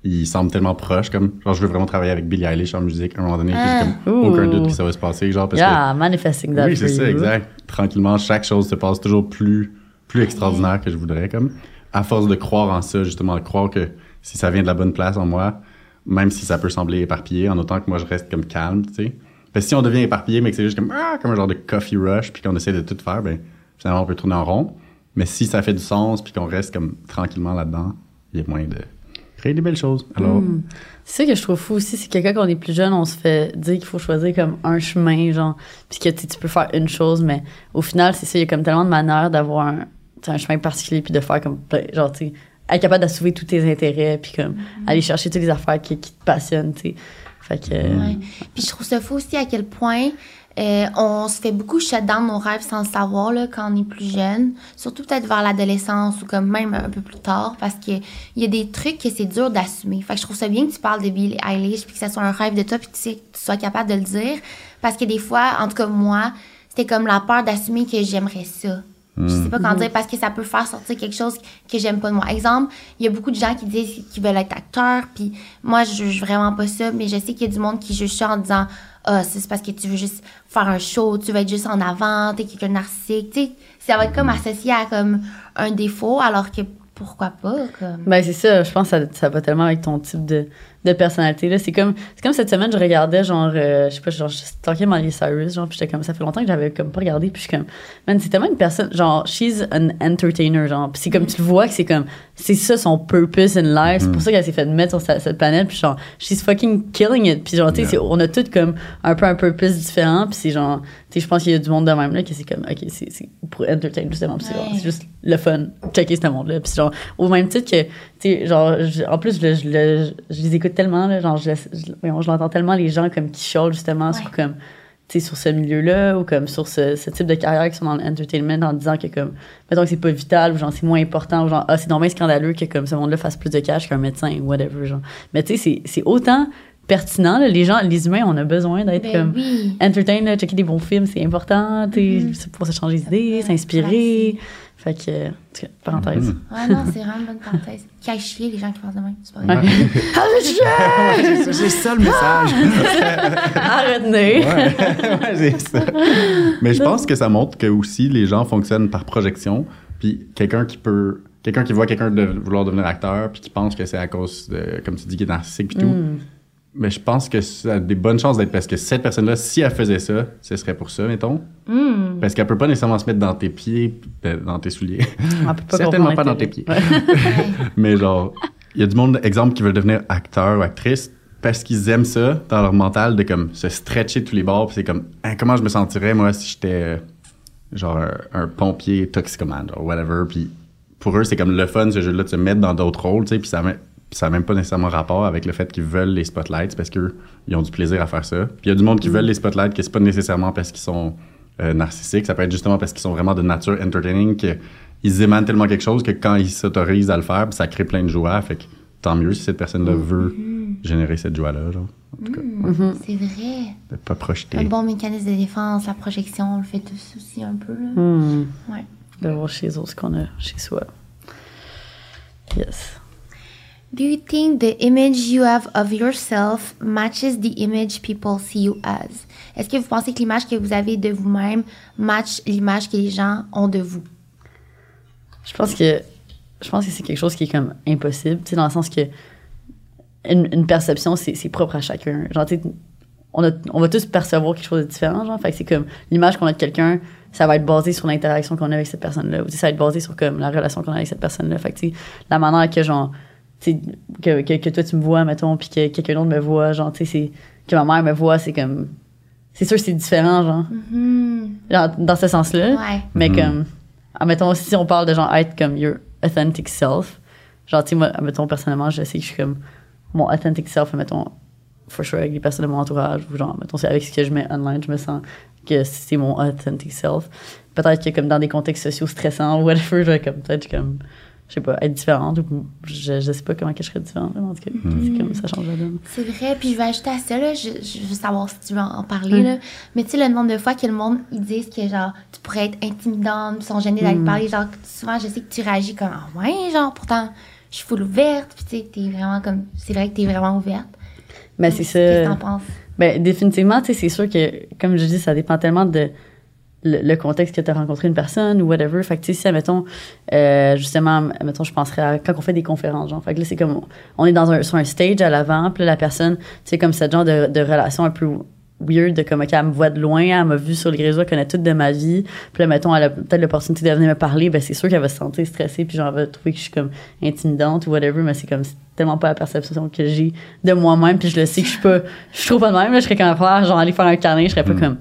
ils semblent tellement proches. Comme, genre, je veux vraiment travailler avec Billie Eilish en musique à un moment donné, puis Ah. comme aucun doute que ça va se passer. Genre, parce Yeah, manifesting que, that oui, c'est ça, exact. Tranquillement, chaque chose se passe toujours plus, plus extraordinaire que je voudrais. Comme, à force de croire en ça, justement, de croire que si ça vient de la bonne place en moi, même si ça peut sembler éparpillé, en autant que moi je reste comme calme, tu sais. Parce que si on devient éparpillé, mais que c'est juste comme, ah, comme un genre de coffee rush, puis qu'on essaie de tout faire, ben, finalement, on peut tourner en rond. Mais si ça fait du sens, puis qu'on reste comme tranquillement là-dedans, il y a moyen de créer des belles choses. Alors, Hmm. C'est ça que je trouve fou aussi, c'est que quand on est plus jeune, on se fait dire qu'il faut choisir comme un chemin, genre, puis que tu peux faire une chose, mais au final, c'est ça, il y a comme tellement de manières d'avoir un, un chemin particulier, puis de faire comme, plein- genre, tu sais, être capable d'assouver tous tes intérêts, puis comme, aller chercher toutes les affaires qui, qui te passionnent, tu sais. Fait que. euh, Ouais. Puis je trouve ça fou aussi à quel point euh, on se fait beaucoup shut down nos rêves sans le savoir là, quand on est plus jeune. Surtout peut-être vers l'adolescence ou comme même un peu plus tard parce qu'il y a des trucs que c'est dur d'assumer. Fait que je trouve ça bien que tu parles de Billie Eilish puis que ça soit un rêve de toi puis que tu, sais- que tu sois capable de le dire. Parce que des fois, en tout cas moi, c'était comme la peur d'assumer que j'aimerais ça. Je sais pas comment dire parce que ça peut faire sortir quelque chose que j'aime pas de moi. Exemple, il y a beaucoup de gens qui disent qu'ils veulent être acteurs, puis moi je juge vraiment pas ça, mais je sais qu'il y a du monde qui juge ça en disant ah c'est c'est parce que tu veux juste faire un show, tu veux être juste en avant, t'es quelqu'un de narcissique, tu sais, ça va être comme associé à comme un défaut, alors que pourquoi pas comme. Ben, c'est ça, je pense que ça, ça va tellement avec ton type de, de personnalité. là. C'est comme, c'est comme cette semaine, je regardais, genre, euh, je sais pas, genre, je stalkais Miley Cyrus, genre, puis j'étais comme, ça fait longtemps que j'avais comme pas regardé, puis je suis comme, man, c'est tellement une personne, genre, she's an entertainer, genre, puis c'est comme, tu le vois que c'est comme, c'est ça son purpose in life, c'est pour ça qu'elle s'est fait mettre sur sa- cette planète, puis genre, she's fucking killing it, puis genre, tu sais, Yeah. on a toutes comme un peu un purpose différent, puis c'est genre, tu sais, je pense qu'il y a du monde de même, là, que c'est comme, ok, c'est c'est pour entertain, justement, puis c'est genre, c'est juste le fun, checker ce monde-là, puis c'est genre, au même titre que, sais, genre, je- en plus, je, je, le- je les écoute tellement, là, genre, je, je, voyons, je l'entends tellement, les gens comme qui chialent, justement, sur comme, sur ce milieu-là, ou comme sur ce, ce type de carrière qui sont dans l'entertainment, en disant que, comme, mettons que c'est pas vital, ou genre, c'est moins important, ou genre, ah, c'est normal scandaleux que, comme, ce monde-là fasse plus de cash qu'un médecin, ou whatever, genre. Mais tu sais, c'est- autant pertinent. là. Les gens, les humains, on a besoin d'être Ben comme oui. entertain, là, checker des bons films, c'est important, tu sais, Mhm. c'est pour se changer d'idées, Ouais, s'inspirer. Fait que, en tout cas, parenthèse. Mhm. Ouais, non, c'est vraiment une bonne parenthèse. Qui chier les gens qui pensent de même. C'est pas vrai. Ouais. Ouais, c'est c'est ça le message. Arrête-nous! Ouais, ouais, c'est ça. Mais je pense que ça montre que aussi les gens fonctionnent par projection. Puis quelqu'un qui peut. Quelqu'un qui voit quelqu'un de vouloir devenir acteur, puis qui pense que c'est à cause de, comme tu dis, qu'il est narcissique, puis tout. Mm. Mais je pense que ça a des bonnes chances d'être parce que cette personne-là, si elle faisait ça, ce serait pour ça, mettons. Hmm. Parce qu'elle peut pas nécessairement se mettre dans tes pieds, euh, dans tes souliers. On peut pas Certainement pas dans tes pieds. Ouais. Mais genre, il y a du monde, exemple, qui veulent devenir acteur ou actrice parce qu'ils aiment ça dans leur mental de comme se stretcher de tous les bords. Puis c'est comme, Hein, comment je me sentirais moi si j'étais euh, genre un, un pompier toxicomane, genre whatever. Puis pour eux, c'est comme le fun ce jeu-là de se mettre dans d'autres rôles, tu sais. Puis ça ça a même pas nécessairement rapport avec le fait qu'ils veulent les spotlights parce qu'ils ont du plaisir à faire ça. Puis il y a du monde qui veulent les spotlights que c'est pas nécessairement parce qu'ils sont euh, narcissiques, ça peut être justement parce qu'ils sont vraiment de nature entertaining, qu'ils émanent tellement quelque chose que quand ils s'autorisent à le faire, ça crée plein de joie. Fait que tant mieux si cette personne-là veut générer cette joie-là, genre. En tout cas, Hmm. C'est vrai. de pas projeter. Un bon mécanisme de défense, la projection, on le fait tous aussi un peu. Là. Ouais. De voir chez eux ce qu'on a chez soi. Yes. Do you think the image you have of yourself matches the image people see you as? Est-ce que vous pensez que l'image que vous avez de vous-même match l'image que les gens ont de vous? Je pense que je pense que c'est quelque chose qui est comme impossible, tu sais, dans le sens que une, perception, c'est propre à chacun. Genre, tu sais, on, a, on va tous percevoir quelque chose de différent, genre. Fait c'est comme l'image qu'on a de quelqu'un, ça va être basé sur l'interaction qu'on a avec cette personne-là. Ça va être basé sur comme la relation qu'on a avec cette personne-là. Fait que, la manière que, genre, que, que, que toi tu me vois, mettons, puis que quelqu'un d'autre me voit, genre, tu sais, c'est que ma mère me voit, c'est comme. C'est sûr que c'est différent, genre. Hmm. Genre, dans ce sens-là. Ouais. Mais Mhm. comme, admettons, si on parle de genre être comme your authentic self, genre, tu sais, moi, admettons, personnellement, je sais que je suis comme mon authentic self, admettons, for sure, avec les personnes de mon entourage, ou genre, admettons, c'est avec ce que je mets online, je me sens que c'est mon authentic self. Peut-être que comme dans des contextes sociaux stressants, ou whatever, je vais comme, peut-être comme, je sais pas, être différente, ou je, je sais pas comment que je serais différente, en tout cas, c'est comme, ça change la donne. C'est vrai, puis je vais ajouter à ça, là, je, je veux savoir si tu veux en parler, là. mais tu sais, le nombre de fois que le monde, ils disent que, genre, tu pourrais être intimidante, ils sont gênés d'aller te parler, genre, souvent, je sais que tu réagis comme, ah ouais, genre, pourtant, je suis full ouverte, puis tu sais, t'es vraiment comme, c'est vrai que t'es vraiment ouverte. Mais c'est Qu'est-ce que ça. t'en penses? Ben, définitivement, tu sais, c'est sûr que, comme je dis, ça dépend tellement de le, le contexte que tu as rencontré une personne ou whatever. Fait que, tu sais, si, mettons, justement, mettons, je penserais à quand on fait des conférences, genre. Fait que là, c'est comme, on est dans un, sur un stage à l'avant, puis là, la personne, tu sais, comme ce genre de, de relation un peu weird, de comme, OK, elle me voit de loin, elle m'a vu sur les réseaux, elle connaît toute de ma vie. Puis là, mettons, elle a peut-être l'opportunité de venir me parler, ben c'est sûr qu'elle va se sentir stressée, puis genre, elle va trouver que je suis comme intimidante ou whatever, mais c'est comme, c'est tellement pas la perception que j'ai de moi-même, puis je le sais que je suis pas, je suis trop pas de même, là, je serais quand même faire, genre, aller faire un câlin, je serais pas comme,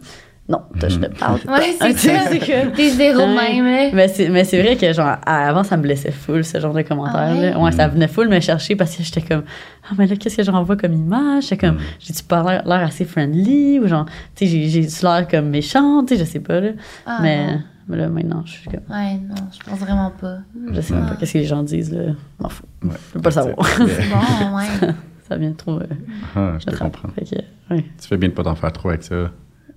non, toi, je te parle pas. Ouais, c'est Tu sais, ça. c'est que- T'es zéro même, mais c'est, mais c'est vrai que, genre, avant, ça me blessait full, ce genre de commentaires. Ah ouais? ça venait full me chercher parce que j'étais comme, ah, mais là, qu'est-ce que j'envoie comme image? J'étais comme, j'ai-tu pas l'air, l'air assez friendly? Ou genre, tu sais, j'ai, j'ai-tu l'air comme méchante? Tu sais, je sais pas, là. Ah, mais, mais là, maintenant, je suis comme, Ouais, non, je pense vraiment pas. je sais même Ah. pas qu'est-ce que les gens disent, là. M'en fous. Ouais. Je veux pas le savoir. C'est bon, ouais. ça vient trop. euh, Ah, je te comprends. Fait que, ouais. Tu fais bien de pas t'en faire trop avec ça.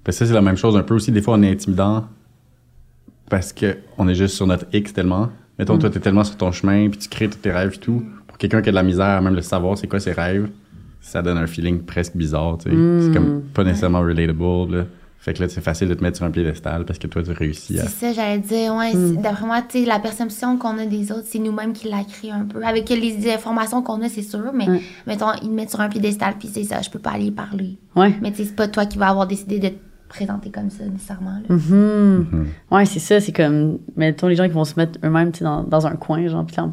Parce que ça, c'est la même chose un peu aussi. Des fois, on est intimidant parce qu'on est juste sur notre X tellement. Mettons, Mm. toi, t'es tellement sur ton chemin, puis tu crées tous tes rêves et tout. Pour quelqu'un qui a de la misère à même le savoir, c'est quoi ses rêves, ça donne un feeling presque bizarre, tu sais. Mm. C'est comme pas nécessairement relatable, là. Fait que là, c'est facile de te mettre sur un piédestal parce que toi, tu réussis à... C'est ça, j'allais dire. Ouais, Hmm. D'après moi, tu sais, la perception qu'on a des autres, c'est nous-mêmes qui la créons un peu. Avec les informations qu'on a, c'est sûr, mais mettons, ils te mettent sur un piédestal, puis c'est ça, je peux pas aller y parler. Ouais. Mais tu sais, c'est pas toi qui vas avoir décidé de te présenter comme ça, nécessairement. Là. Mhm. Ouais, c'est ça, c'est comme, mettons, les gens qui vont se mettre eux-mêmes, tu sais, dans, dans un coin, genre, puis là,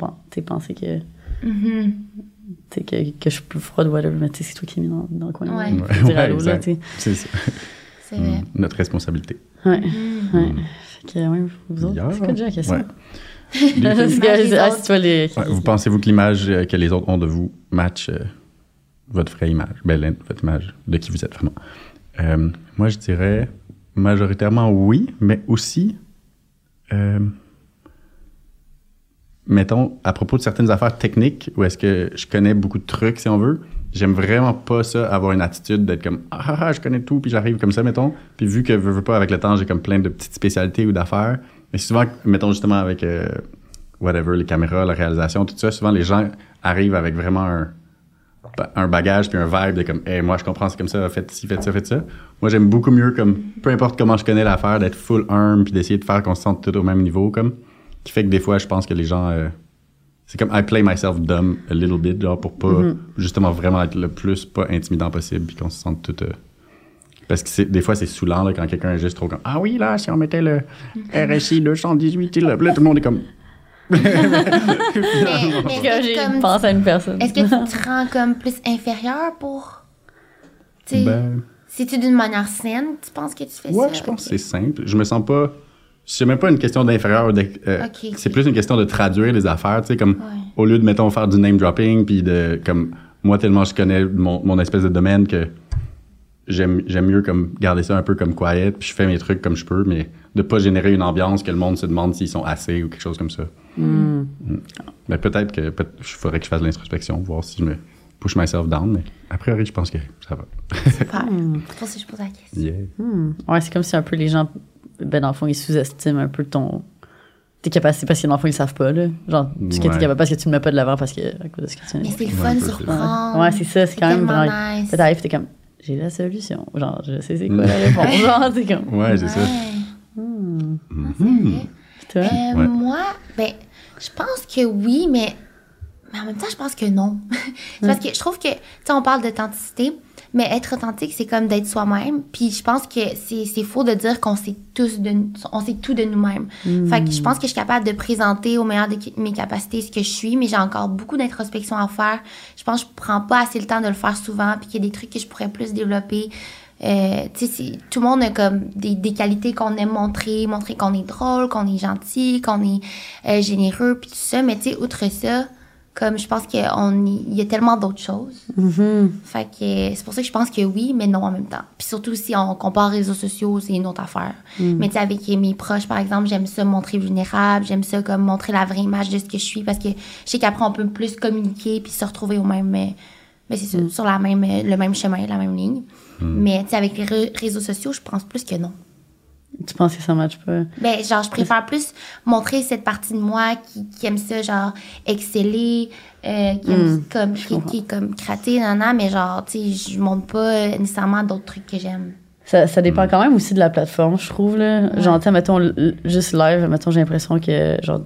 penser que, tu sais, que, que je suis plus froide, whatever, mais c'est toi qui es mis dans, dans le coin. Ouais. Ouais, ouais, allô, là, exact. tu sais. C'est ça. C'est vrai. Mm. Notre responsabilité. Ouais, Mhm. ouais. Fait que, ouais, vous autres, c'est quoi déjà la question? Ah, vous pensez-vous que l'image euh, que les autres ont de vous match euh, votre vraie image, ben, votre image de qui vous êtes vraiment? Euh, moi, je dirais majoritairement oui, mais aussi, euh, mettons, à propos de certaines affaires techniques, où est-ce que je connais beaucoup de trucs, si on veut, j'aime vraiment pas ça, avoir une attitude d'être comme ah, ah, ah, je connais tout, puis j'arrive comme ça, mettons. Puis vu que je veux pas, avec le temps, j'ai comme plein de petites spécialités ou d'affaires. Mais souvent, mettons justement avec euh, whatever, les caméras, la réalisation, tout ça, souvent les gens arrivent avec vraiment un, un bagage puis un vibe de comme hey, moi je comprends c'est comme ça faites ci faites ça faites ça moi j'aime beaucoup mieux comme peu importe comment je connais l'affaire d'être full arm puis d'essayer de faire qu'on se sente tout au même niveau comme qui fait que des fois je pense que les gens euh, c'est comme I play myself dumb a little bit genre pour pas Mhm. justement vraiment être le plus pas intimidant possible puis qu'on se sente tout euh, parce que c'est, des fois, c'est saoulant là, quand quelqu'un est juste trop comme Ah oui, là, si on mettait le RSI 218, là, là, tout le monde est comme. Mais, mais que comme- pensé à une personne. Est-ce que tu te rends comme plus inférieur pour. Tu sais, Ben, si tu d'une manière saine, tu penses que tu fais Ouais, ça? je pense que c'est simple. Je me sens pas. C'est même pas une question d'inférieur. euh. C'est plus une question de traduire les affaires. Tu sais, comme Ouais. au lieu de, mettons, faire du name dropping, puis de. Comme moi, tellement je connais mon, mon espèce de domaine que j'aime j'aime mieux comme garder ça un peu comme quiet, puis je fais mes trucs comme je peux, mais de pas générer une ambiance que le monde se demande s'ils sont assez ou quelque chose comme ça. Hmm. Mm. Mais peut-être que peut il faudrait que je fasse l'introspection, voir si je me push myself down, mais a priori, je pense que ça va. Super. C'est pour ça que je pose la question. Yeah. Hmm. Ouais, c'est comme si un peu les gens, ben dans le fond, ils sous-estiment un peu ton tes capacités parce que dans le fond, ils savent pas, là. Genre, ce que Ouais. t'es capable parce que tu ne mets pas de l'avant parce que, à cause de ce que tu Mais c'est le fun surprendre. Ouais, c'est ça, c'est quand même nice. Ça t'arrive, t'es comme, j'ai la solution. Genre, je sais c'est quoi la réponse. Genre, t'es comme, Ouais, c'est ça. hmm. Ah, c'est vrai. Toi? Euh, Ouais. Moi, ben, je pense que oui, mais, mais en même temps, je pense que non. c'est parce que je trouve que, tu sais, on parle d'authenticité, mais être authentique, c'est comme d'être soi-même. Puis je pense que c'est c'est faux de dire qu'on sait tous de, on sait tout de nous-mêmes. Fait que je pense que je suis capable de présenter au meilleur de mes capacités ce que je suis, mais j'ai encore beaucoup d'introspection à faire. Je pense que je prends pas assez le temps de le faire souvent, puis qu'il y a des trucs que je pourrais plus développer. Euh, tu sais, c'est- tout le monde a comme des, des qualités qu'on aime montrer, montrer qu'on est drôle, qu'on est gentil, qu'on est euh, généreux, puis tout ça. Mais tu sais, outre ça, comme je pense qu'il y a tellement d'autres choses. Mhm. Fait que c'est pour ça que je pense que oui, mais non en même temps. Puis surtout si on compare les réseaux sociaux, c'est une autre affaire. Mais tu sais, avec mes proches, par exemple, j'aime ça me montrer vulnérable, j'aime ça comme montrer la vraie image de ce que je suis parce que je sais qu'après on peut plus communiquer puis se retrouver au même, euh, mais c'est ça, sur la même, euh, le même chemin, la même ligne. Mais tu sais, avec les ré- réseaux sociaux, je pense plus que non. Tu penses que ça match pas? Ben, genre, je préfère plus montrer cette partie de moi qui, qui aime ça, genre, exceller, euh, qui, aime, comme, qui, qui est comme craté, nan, mais genre, tu sais, je montre pas nécessairement d'autres trucs que j'aime. Ça, ça dépend quand même aussi de la plateforme, je trouve. Là. Genre, tu sais, mettons, juste live, mettons, j'ai l'impression que, genre,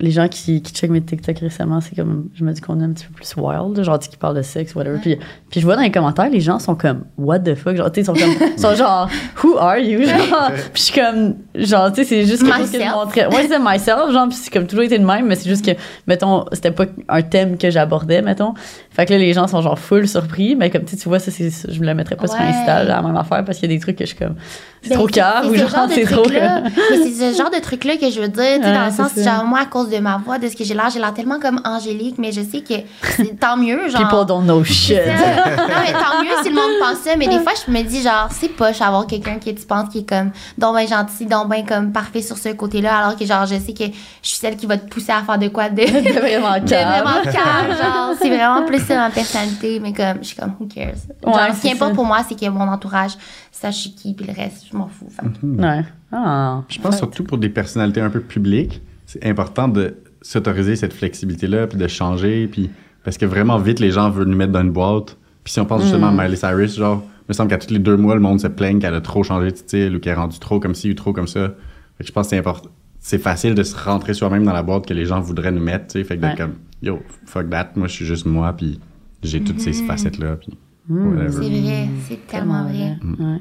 les gens qui, qui checkent mes TikTok récemment, c'est comme, je me dis qu'on est un petit peu plus wild, genre, tu sais, qui parlent de sexe, whatever. Puis, puis je vois dans les commentaires, les gens sont comme, what the fuck? Genre, tu sais, ils sont comme, sont genre, who are you? Genre, puis je suis comme, genre, tu sais, c'est juste quelque chose que je montrais. Ouais, c'est myself, genre, puis c'est comme toujours été de même, mais c'est juste que, mettons, c'était pas un thème que j'abordais, mettons. Fait que là, les gens sont genre full surpris, mais comme tu sais, tu vois, ça, c'est, je me le mettrais pas sur. Insta, la même affaire, parce qu'il y a des trucs que je suis comme, c'est Ben, trop calme ou ce genre, de c'est trop. mais c'est ce genre de truc-là que je veux dire, tu sais, Ouais, dans le sens, genre, moi, à cause de ma voix, de ce que j'ai l'air, j'ai l'air tellement comme angélique, mais je sais que c'est tant mieux, genre. People don't know shit. Non, mais tant mieux si le monde pense ça, mais des fois, je me dis, genre, c'est poche avoir quelqu'un qui tu penses qui est comme, donc ben gentil, donc ben comme parfait sur ce côté-là, alors que, genre, je sais que je suis celle qui va te pousser à faire de quoi de. C'est vraiment de vraiment calme, genre, c'est vraiment plus ça ma personnalité, mais comme, je suis comme, who cares? Genre, Ouais, ce qui importe pour moi, c'est que mon entourage sache qui, puis le reste, je m'en fous. Fait Ouais. Ah. Je pense surtout pour des personnalités un peu publiques, c'est important de s'autoriser cette flexibilité-là, puis de changer, puis parce que vraiment vite, les gens veulent nous mettre dans une boîte. Puis si on pense justement Mm. à Miley Cyrus, genre, il me semble qu'à tous les deux mois, le monde se plaigne qu'elle a trop changé de style ou qu'elle est rendue trop comme ci ou trop comme ça. Fait que je pense que c'est important. C'est facile de se rentrer soi-même dans la boîte que les gens voudraient nous mettre, tu sais. Fait que d'être comme, yo, fuck that, moi je suis juste moi, puis j'ai toutes ces facettes-là, puis Mm. C'est vrai, c'est tellement vrai. Ouais.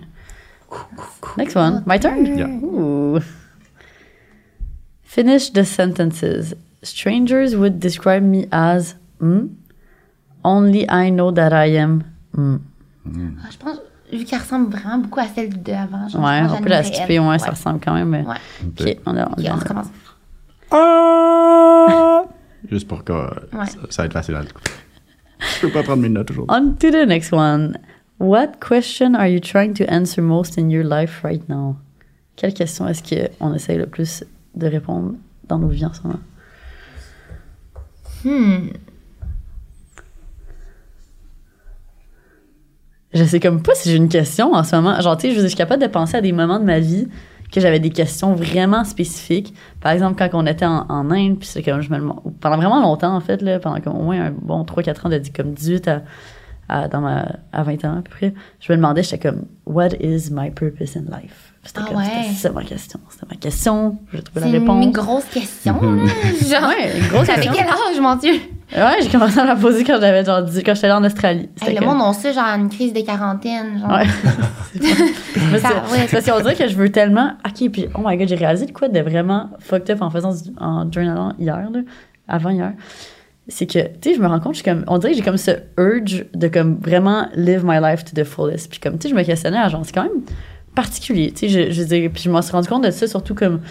Next one. My turn? Yeah. Finish the sentences. Strangers would describe me as hmm? Only I know that I am hmm. Ah, Je pense, vu qu'elle ressemble vraiment beaucoup à celle de avant, je Ouais, on peut la skipper, ouais, Ouais. ça ressemble quand même. Mais... Ouais. Ok, on, a, on, on recommence. Juste pour que Ouais. ça, ça va être facile à l'écouter. Je peux pas prendre mes notes aujourd'hui. On to the next one. What question are you trying to answer most in your life right now? Quelle question est-ce qu'on essaye le plus de répondre dans nos vies en ce moment? Hmm. je sais comme pas si j'ai une question en ce moment. Genre, tu sais, je, suis capable de penser à des moments de ma vie que j'avais des questions vraiment spécifiques. Par exemple, quand on était en, en Inde, puis c'est comme je me pendant vraiment longtemps, en fait, là, pendant comme au moins un bon 3-4 ans, de dit comme 18 à, à, dans ma, à 20 ans à peu près, je me demandais, j'étais comme, What is my purpose in life? C'était Ah comme, ouais. ça ma question. C'était ma question. J'ai trouvé C'est la réponse. une grosse question, là. Genre, Ouais, une grosse question. quel âge, mon Dieu? Ouais, j'ai commencé à la poser quand j'avais genre 10 quand j'étais allée en Australie. Hey, le monde, on sait, genre, une crise de quarantaine. Genre. Ouais. C'est c'est- ouais. c'est parce qu'on dirait que je veux tellement. Ok, puis oh my god, j'ai réalisé de quoi de vraiment fucked up en faisant du, en journalant hier, là, avant hier. C'est que, tu sais, je me rends compte, je suis comme, on dirait que j'ai comme ce urge de comme vraiment live my life to the fullest. Puis comme, tu sais, je me questionnais à genre, c'est quand même particulier, tu sais, je, je veux dire, puis je m'en suis rendu compte de ça, surtout comme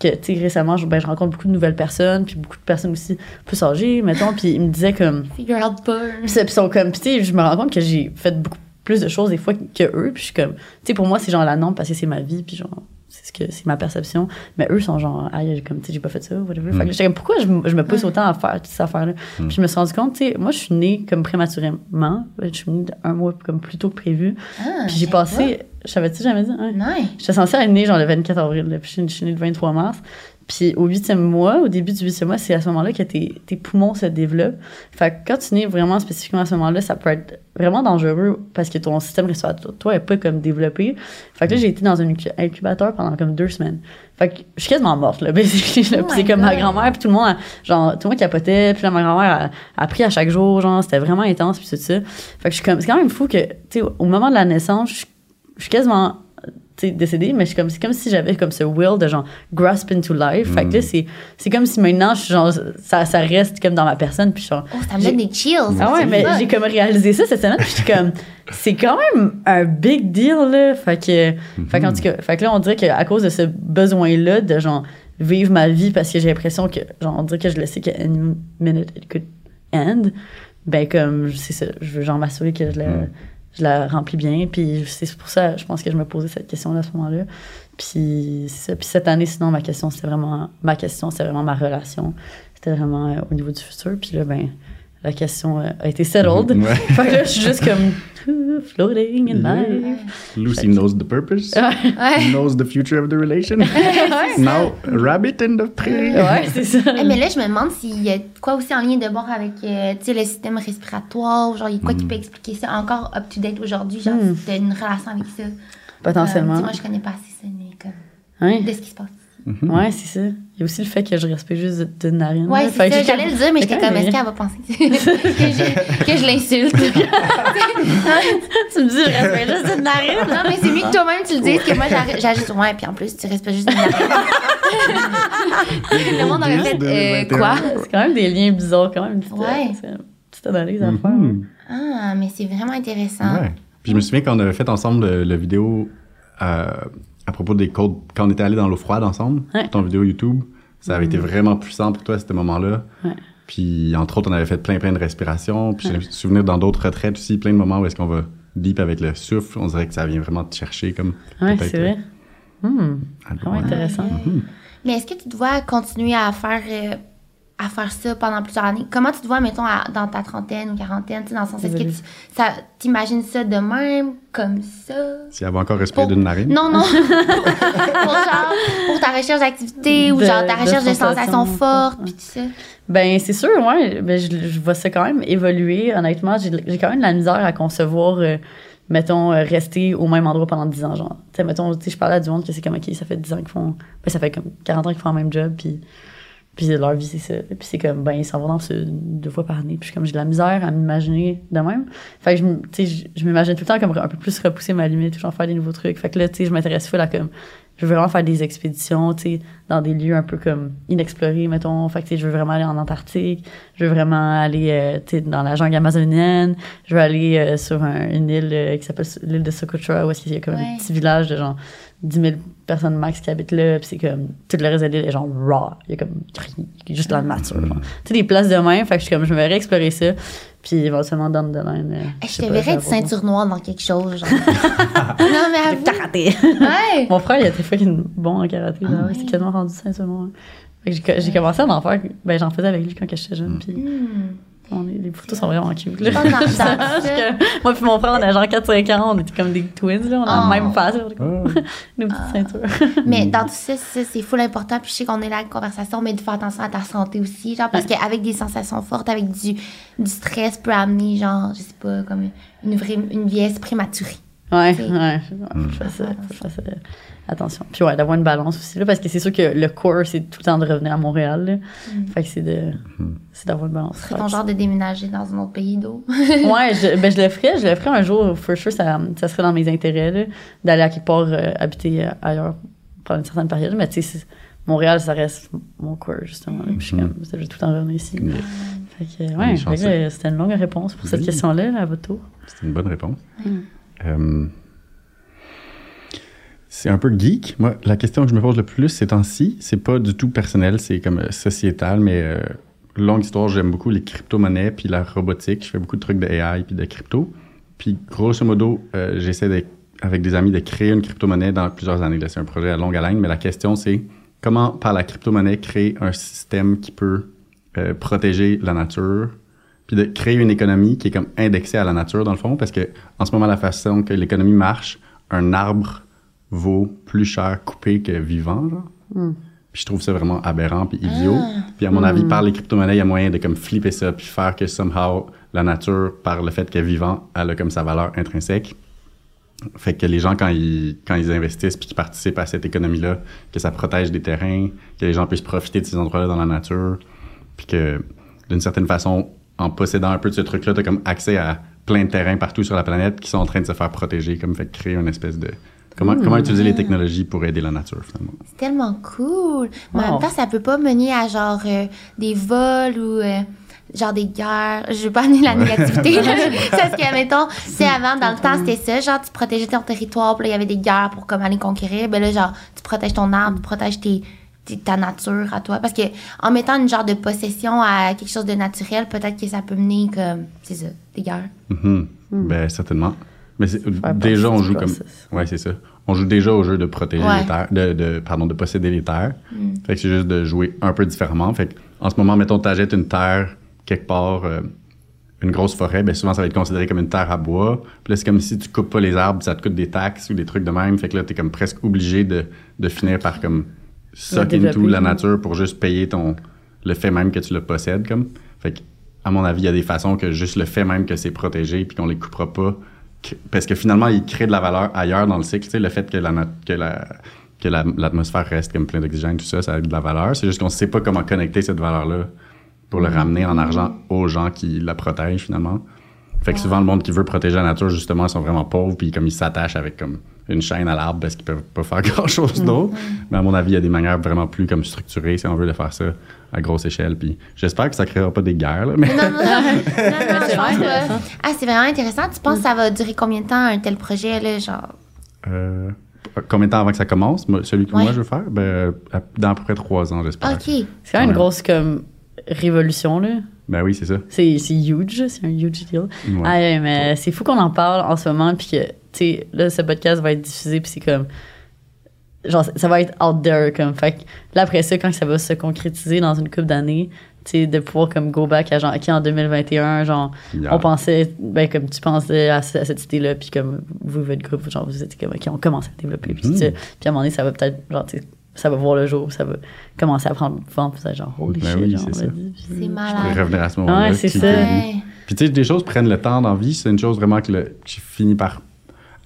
que, tu sais, récemment, je, ben, je rencontre beaucoup de nouvelles personnes, puis beaucoup de personnes aussi plus âgées, mettons, puis ils me disaient comme, Figure out burn. puis ils sont comme, tu sais, je me rends compte que j'ai fait beaucoup plus de choses des fois que eux, puis je suis comme, tu sais, pour moi, c'est genre la norme parce que c'est ma vie, puis genre, c'est ce que c'est ma perception. Mais eux sont genre, ah, comme, tu sais, j'ai pas fait ça, whatever. Fait que j'étais comme, pourquoi je, me- je me pousse autant à faire toutes ces affaires-là? Puis je me suis rendu compte, tu sais, moi, je suis née comme prématurément. Je suis née un mois comme plus tôt que prévu. Ah, Puis j'ai passé, je savais-tu jamais dit? Hein? Ouais. J'étais censée être née genre le 24 avril, là, puis je suis- suis née le 23 mars. Puis au huitième mois, au début du huitième mois, c'est à ce moment-là que tes, tes poumons se développent. Fait que quand tu nais vraiment spécifiquement à ce moment-là, ça peut être vraiment dangereux parce que ton système respiratoire est pas comme développé. Fait que là, j'ai été dans un incu- incubateur pendant comme deux semaines. Fait que je suis quasiment morte, là, basically. Oh Puis c'est comme ma grand-mère, puis tout le monde, a- genre, tout le monde capotait. Puis là, ma grand-mère a, a pris à chaque jour, genre, c'était vraiment intense, puis tout ça. Fait que je suis comme, c'est quand même fou que, tu sais, au moment de la naissance, je, je suis quasiment décédée, mais je suis comme, c'est comme si j'avais comme ce will de genre grasp into life. Fait que là, c'est, c'est comme si maintenant, je suis genre, ça, ça reste comme dans ma personne, puis je suis genre, Oh, ça me donne des chills. ah ouais, mais j'ai comme réalisé ça cette semaine, puis j'étais comme, c'est quand même un big deal, là. Fait que, fait qu'en tout cas, fait que là, on dirait qu'à cause de ce besoin-là de genre vivre ma vie parce que j'ai l'impression que, genre, on dirait que je le sais qu'à any minute it could end, ben comme, c'est ça, je veux genre m'assurer que je la, Mm. Je la remplis bien, puis c'est pour ça, je pense que je me posais cette question-là à ce moment-là. Puis. Puis cette année, sinon, ma question, c'était vraiment, ma question, c'était vraiment ma relation. C'était vraiment euh, au niveau du futur. Puis là, ben, la question euh, a été settled. Ouais. fait que là, je suis juste comme floating in life. Lucy knows the purpose. Ouais. knows the future of the relation. Now, rabbit in the prairie. ouais, c'est ça. Eh, mais là, je me demande s'il y a quoi aussi en lien de bord avec euh, tu sais, le système respiratoire. Genre, il y a quoi qui peut expliquer ça encore up-to-date aujourd'hui? Genre, Mm. si t'as une relation avec ça? Potentiellement. Euh, tu moi, je connais pas assez ça, mais comme. Ouais, De ce qui se passe. Ouais c'est ça. Il y a aussi le fait que je respire juste d'une narine. Ouais, là. c'est Fait ça. J'allais le dire, mais j'étais comme, est-ce qu'elle va penser que je, que je l'insulte? Tu me dis, je respire juste d'une narine. non, mais c'est mieux que toi-même tu le dises que moi, j'ajoute. Ouais, puis en plus, tu respires juste une narine. le monde aurait fait, euh, 2021. quoi? C'est quand même des liens bizarres, quand même. Une petite, Ouais. c'est une petite analyse à faire. Mhm. Ah, mais c'est vraiment intéressant. Ouais. Puis je me souviens qu'on avait fait ensemble le, le vidéo euh, à propos des codes, quand on était allés dans l'eau froide ensemble, Ouais. ton vidéo YouTube. Ça avait été vraiment puissant pour toi à ce moment-là. Ouais. Puis entre autres, on avait fait plein plein de respirations. Puis j'ai le souvenir dans d'autres retraites aussi, plein de moments où est-ce qu'on va deep avec le souffle. On dirait que ça vient vraiment te chercher comme. Ouais, peut-être, c'est vrai. Hmm, euh, vraiment ouais. intéressant. Mhm. Mais est-ce que tu dois continuer à faire, euh, à faire ça pendant plusieurs années? Comment tu te vois, mettons, à- dans ta trentaine ou quarantaine? tu sais, Dans le sens, est-ce que tu ça, t'imagines ça de même, comme ça? Si elle va encore respirer Pour- d'une narine? Non, non. pour, genre, pour ta recherche d'activité ou genre ta recherche de sensations. sensations fortes, puis tout ça. Ben, c'est sûr, ouais. Ben, je, je vois ça quand même évoluer. Honnêtement, j'ai j'ai quand même de la misère à concevoir, euh, mettons, euh, rester au même endroit pendant 10 ans. Genre, tu sais, mettons, tu sais, je parlais à du monde que c'est comme, OK, ça fait 10 ans qu'ils font. Ben, ça fait comme 40 ans qu'ils font le même job, puis, puis leur vie, c'est ça. Puis c'est comme, ben, ils s'en vont dans ce deux fois par année. Puis comme, j'ai de la misère à m'imaginer de même. Fait que, je m- tu sais, je, je m'imagine tout le temps comme un peu plus repousser ma limite, toujours faire des nouveaux trucs. Fait que là, tu sais, je m'intéresse full à comme, je veux vraiment faire des expéditions, tu sais, dans des lieux un peu comme inexplorés, mettons. Fait que, tu sais, je veux vraiment aller en Antarctique. Je veux vraiment aller, euh, tu sais, dans la jungle amazonienne. Je veux aller euh, sur un- une île euh, qui s'appelle l'île de Socotra, où est-ce qu'il y a comme Ouais. un petit village de genre 10 000 personnes max qui habitent là. Puis c'est comme, tout le reste de l'île est genre raw. Il y a comme rien, il y a juste la nature. genre. Tu sais, des places de même. Fait que je suis comme, je me verrais explorer ça. Puis éventuellement, down the line. euh, je te pas, verrais avoir- ceinture noire dans quelque chose, genre. non, mais Le avoue. karaté. Ouais. Mon frère, il était fucking bon en karaté. Ah ouais. C'est quasiment rendu ceinture noire. Fait que j'ai- J'ai commencé à en faire. Ben, j'en faisais avec lui quand j'étais jeune. Puis Hmm. On est, les photos sont vraiment cute. Là. Ça. Que moi puis mon frère, on a genre 4-5 ans, on était comme des twins, là. On a Oh. la même face, Ah. nos petites ceintures. Mais dans tout ça, c'est full important. Puis je sais qu'on est là avec conversation, mais de faire attention à ta santé aussi. Genre, parce qu'avec des sensations fortes, avec du, du stress, peut amener, genre, je sais pas, comme une, vraie, une vieillesse prématurée. Ouais, ouais. Faut que je fasse, faut que je fasse, euh, attention. Puis ouais, d'avoir une balance aussi, là, parce que c'est sûr que le core, c'est tout le temps de revenir à Montréal, là. Fait que c'est de, c'est d'avoir une balance. C'est ton genre de déménager dans un autre pays d'eau. Ouais, je, ben je le ferais, je le ferais un jour, for sure, ça, ça serait dans mes intérêts, là, d'aller à quelque part euh, habiter euh, ailleurs pendant une certaine période. Mais tu sais, Montréal, ça reste mon core, justement. là. Puis je suis comme, je vais tout le temps revenir ici. Fait que, ouais, fait que, chanceux. c'était une longue réponse pour cette question-là, là, à votre tour. C'est une bonne réponse. Mm. Euh, c'est un peu geek. Moi, la question que je me pose le plus ces temps-ci, c'est pas du tout personnel, c'est comme euh, sociétal, mais euh, longue histoire, j'aime beaucoup les crypto-monnaies puis la robotique. Je fais beaucoup de trucs de AI puis de crypto. Puis grosso modo, j'essaie avec des amis de créer une crypto-monnaie dans plusieurs années. C'est un projet à longue haleine, mais la question c'est comment, par la crypto-monnaie, créer un système qui peut protéger la nature, puis de créer une économie qui est comme indexée à la nature dans le fond, parce que en ce moment la façon que l'économie marche, un arbre vaut plus cher coupé que vivant, genre. Puis je trouve ça vraiment aberrant puis idiot. Puis à mon avis, par les crypto-monnaies, il y a moyen de comme flipper ça puis faire que somehow la nature, par le fait qu'elle est vivante, elle a comme sa valeur intrinsèque. Fait que les gens, quand ils, quand ils investissent puis qu'ils participent à cette économie-là, que ça protège des terrains, que les gens puissent profiter de ces endroits-là dans la nature, puis que d'une certaine façon, en possédant un peu de ce truc-là, tu as comme accès à plein de terrains partout sur la planète qui sont en train de se faire protéger, comme fait créer une espèce de... Comment, comment utiliser les technologies pour aider la nature, finalement. C'est tellement cool. Mais en même temps, ça peut pas mener à genre euh, des vols ou euh, genre des guerres. Je veux pas amener la négativité. Parce que, mettons, sais, avant, dans le temps, c'était ça. Genre, tu protégeais ton territoire, puis là, il y avait des guerres pour comme aller conquérir. Ben là, genre, tu protèges ton arbre, tu protèges tes- ta nature à toi? Parce que en mettant une genre de possession à quelque chose de naturel, peut-être que ça peut mener comme, c'est ça, des guerres. Mhm. Ben, certainement. Mais déjà, on joue comme. Ouais, c'est ça. On joue déjà au jeu de protéger Ouais. les terres, de, de- pardon, de posséder les terres. Fait que c'est juste de jouer un peu différemment. Fait que, en ce moment, mettons, tu achètes une terre quelque part, euh, une grosse forêt, ben souvent, ça va être considéré comme une terre à bois. Puis là, c'est comme si tu coupes pas les arbres, ça te coûte des taxes ou des trucs de même. Fait que là, t'es comme presque obligé de, de finir par comme suck into la nature pour juste payer ton, le fait même que tu le possèdes, comme. Fait que, à mon avis, il y a des façons que juste le fait même que c'est protégé puis qu'on les coupera pas. que- Parce que finalement, il crée de la valeur ailleurs dans le cycle. Tu sais, le fait que la, que la, que la- l'atmosphère reste comme plein d'oxygène, tout ça, ça a de la valeur. C'est juste qu'on sait pas comment connecter cette valeur-là pour le ramener en argent aux gens qui la protègent, finalement. Fait que souvent, le monde qui veut protéger la nature, justement, ils sont vraiment pauvres, puis comme ils s'attachent avec comme une chaîne à l'arbre parce qu'ils peuvent pas faire grand-chose d'autre. Mais à mon avis, il y a des manières vraiment plus comme structurées, si on veut, de faire ça à grosse échelle. Puis j'espère que ça créera pas des guerres, là, mais Non, non, non. non, je pense. Ah, c'est vraiment intéressant. Tu penses que ça va durer combien de temps, un tel projet, là, genre? euh, combien de temps avant que ça commence, celui que Ouais. moi je veux faire? Ben, à- dans à peu près trois ans, j'espère. OK. C'est quand même une grosse comme révolution là. Ben oui, c'est ça. C'est huge, c'est un huge deal. Ouais. Ah, ouais, mais c'est fou qu'on en parle en ce moment puis que tu sais là ce podcast va être diffusé puis c'est comme genre ça va être out there comme fait que là après ça quand ça va se concrétiser dans une couple d'années tu sais de pouvoir comme go back à genre ok en 2021 genre Yeah. on pensait ben comme tu pensais à, ce- à cette idée là puis comme vous votre groupe genre vous étiez comme ok on commence à développer puis Mhm. ça. puis à un moment donné ça va peut-être genre tu sais ça va voir le jour ça va commencer à prendre forme puis ça genre holy Ben shit oui, genre, c'est C'est Je pourrais malade. revenir à ce moment-là. Ouais, c'est ça. Ouais. Puis tu sais, des choses prennent le temps dans la vie. C'est une chose vraiment que, le, que j'ai fini par